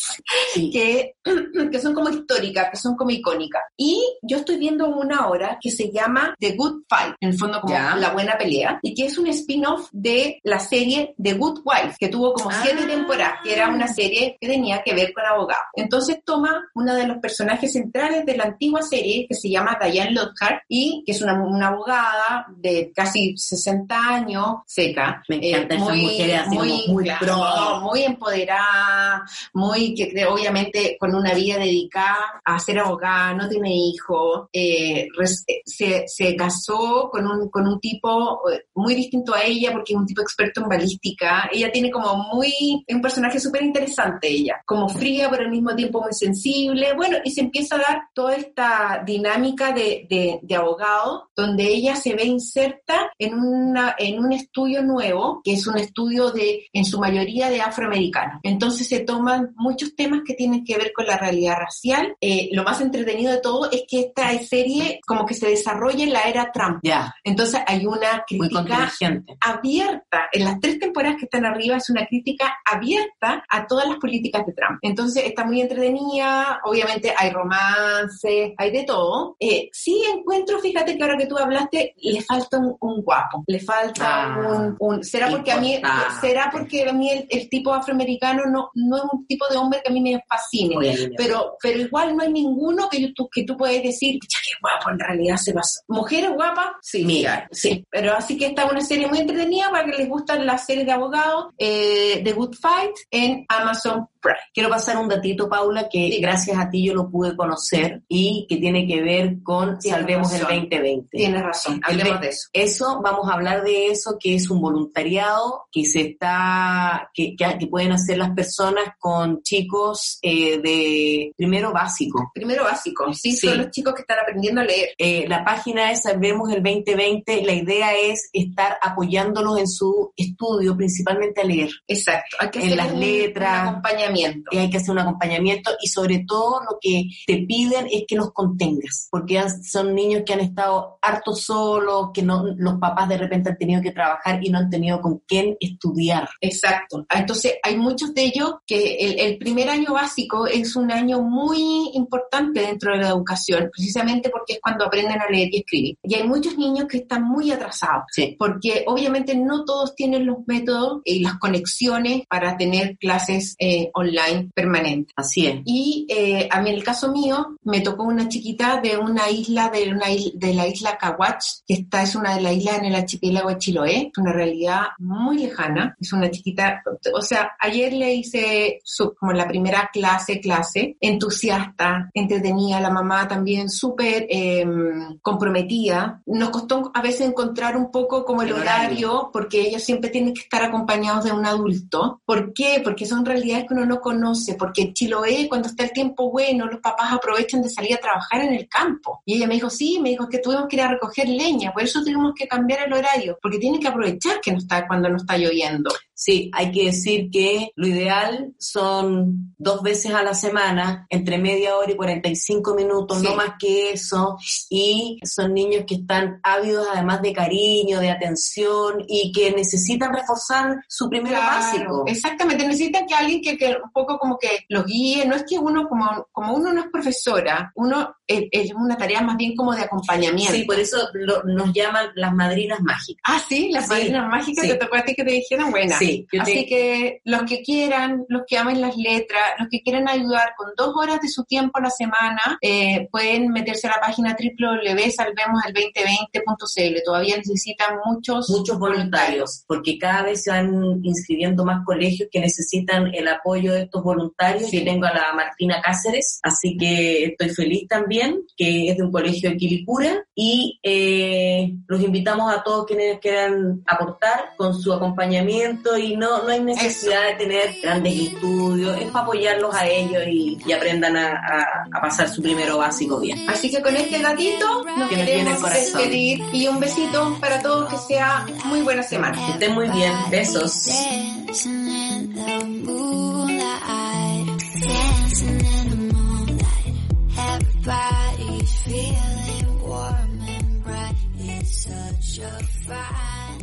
Sí. (laughs) que, (clears throat) que son como históricas, que son como icónicas. Y yo estoy viendo una ahora que se llama The Good Fight, en el fondo como Ya. La Buena Pelea, y que es un spin-off de la serie The Good Wife, que tuvo como siete Ah. temporadas, que era una serie que tenía que ver con abogados. Entonces toma una de los personajes centrales de la antigua serie, que se llama Diane Lockhart, y que es una, una abogada de casi 60 años, seca. Me encantan esas mujeres así como muy claro, pro. muy empoderada, muy que obviamente con una vida dedicada a ser abogada, no tiene hijos, eh, eh, se, se casó con un, con un tipo eh, muy distinto a ella porque es un tipo experto en cabalística. Ella tiene como muy, es un personaje súper interesante ella, como fría pero al mismo tiempo muy sensible. Bueno, y se empieza a dar toda esta dinámica de, de, de abogado, donde ella se ve inserta en, una, en un estudio nuevo, que es un estudio de, en su mayoría de afroamericanos. Entonces se toman muchos temas que tienen que ver con la realidad racial. Eh, lo más entretenido de todo es que esta serie como que se desarrolla en la era Trump. Ya, Entonces hay una crítica abierta, en las tres temporadas que están arriba es una crítica abierta a todas las políticas de Trump. Entonces está muy entretenida, obviamente hay romance, hay de todo. Eh, sí encuentro, fíjate que ahora que tú hablaste, le falta un, un guapo, le falta Ah, un, un- ¿Será porque a mí, importante. será porque a mí el, el tipo afroamericano no, no es un tipo de hombre que a mí me fascine? Pero, pero igual no hay ninguno que, tú, que tú puedes decir, ya qué guapo, en realidad se pasó. ¿Mujeres guapas? Sí, Mira, sí. Pero así que esta es una serie muy entretenida para que les gustan las series de abogados, eh, The Good Fight en Amazon Prime. Quiero pasar un datito, Paula, que gracias a ti yo lo pude conocer y que tiene que ver con Tienes Salvemos razón. el 2020. Tienes razón, hablemos de eso. Eso, vamos a hablar de eso, que es un voluntariado que se está, que, que, que pueden hacer las personas con chicos eh, de primero básico. Primero básico, sí, Sí. son los chicos que están aprendiendo a leer. Eh, la página es Salvemos el 2020. La idea es estar apoyándolos en su estudio, principalmente a leer. Exacto, hay que En hacer las un, letras. un acompañamiento. Y hay que hacer un acompañamiento y sobre todo lo que te piden es que los contengas, porque son niños que han estado hartos solos, que no, los papás de repente han tenido que trabajar y no han tenido con quién estudiar. Exacto. Ah, Entonces, hay muchos de ellos que el, el primer año básico es un año muy importante dentro de la educación, precisamente porque es cuando aprenden a leer y escribir. Y hay muchos niños que están muy atrasados, Sí. porque obviamente no todos tienen los métodos y las conexiones para tener clases eh, online permanentes. Así es. Y eh, a mí en el caso mío me tocó una chiquita de una isla de una is- de la isla Kawach, que esta es una de las islas en el archipiélago de Chiloé, una realidad muy lejana, es una chiquita, o sea, ayer le hice su, como la primera clase, clase, entusiasta, entretenida, la mamá también súper eh, comprometida. Nos costó a veces encontrar un poco como el, El horario, horario. porque ellos siempre tienen que estar acompañados de un adulto. ¿Por qué? Porque son realidades que uno no conoce, porque en Chiloé, cuando está el tiempo bueno, los papás aprovechan de salir a trabajar en el campo. Y ella me dijo, sí, me dijo que tuvimos que ir a recoger leña, por eso tuvimos que cambiar el horario, porque tienen que aprovechar que no está cuando no está lloviendo. Sí, hay que decir que lo ideal son dos veces a la semana, entre media hora y 45 minutos, Sí. no más que eso, y son niños que están ávidos además de cariño, de atención y que necesitan reforzar su primero Claro, básico. Exactamente, necesitan que alguien que, que un poco como que los guíe, no es que uno, como, como uno no es profesora, uno es, es una tarea más bien como de acompañamiento. Sí, por eso lo- nos llaman las madrinas mágicas. Ah, sí, las Sí, madrinas mágicas sí. te tocó a ti que te dijeron, buena. Sí, Así te- que los que quieran, los que amen las letras, los que quieran ayudar con dos horas de su tiempo a la semana, eh, pueden meterse a la página www.salvemosel2020.cl. Todavía necesitan muchos, muchos voluntarios, porque cada vez se van inscribiendo más colegios que necesitan el apoyo de estos voluntarios. Yo tengo a la Martina Cáceres, así que estoy feliz también, que es de un colegio de Quilicura, y eh, los invitamos a todos quienes quieran aportar con su acompañamiento y no, no hay necesidad de tener grandes estudios, es para apoyarlos a ellos y, y aprendan a, a- a pasar su primero básico bien. Así que con este gatito nos Que queremos despedir y un besito para todos, que sea muy buena semana. Que estén muy Muy bien, besos. Everybody's feeling warm and bright. It's such a fine.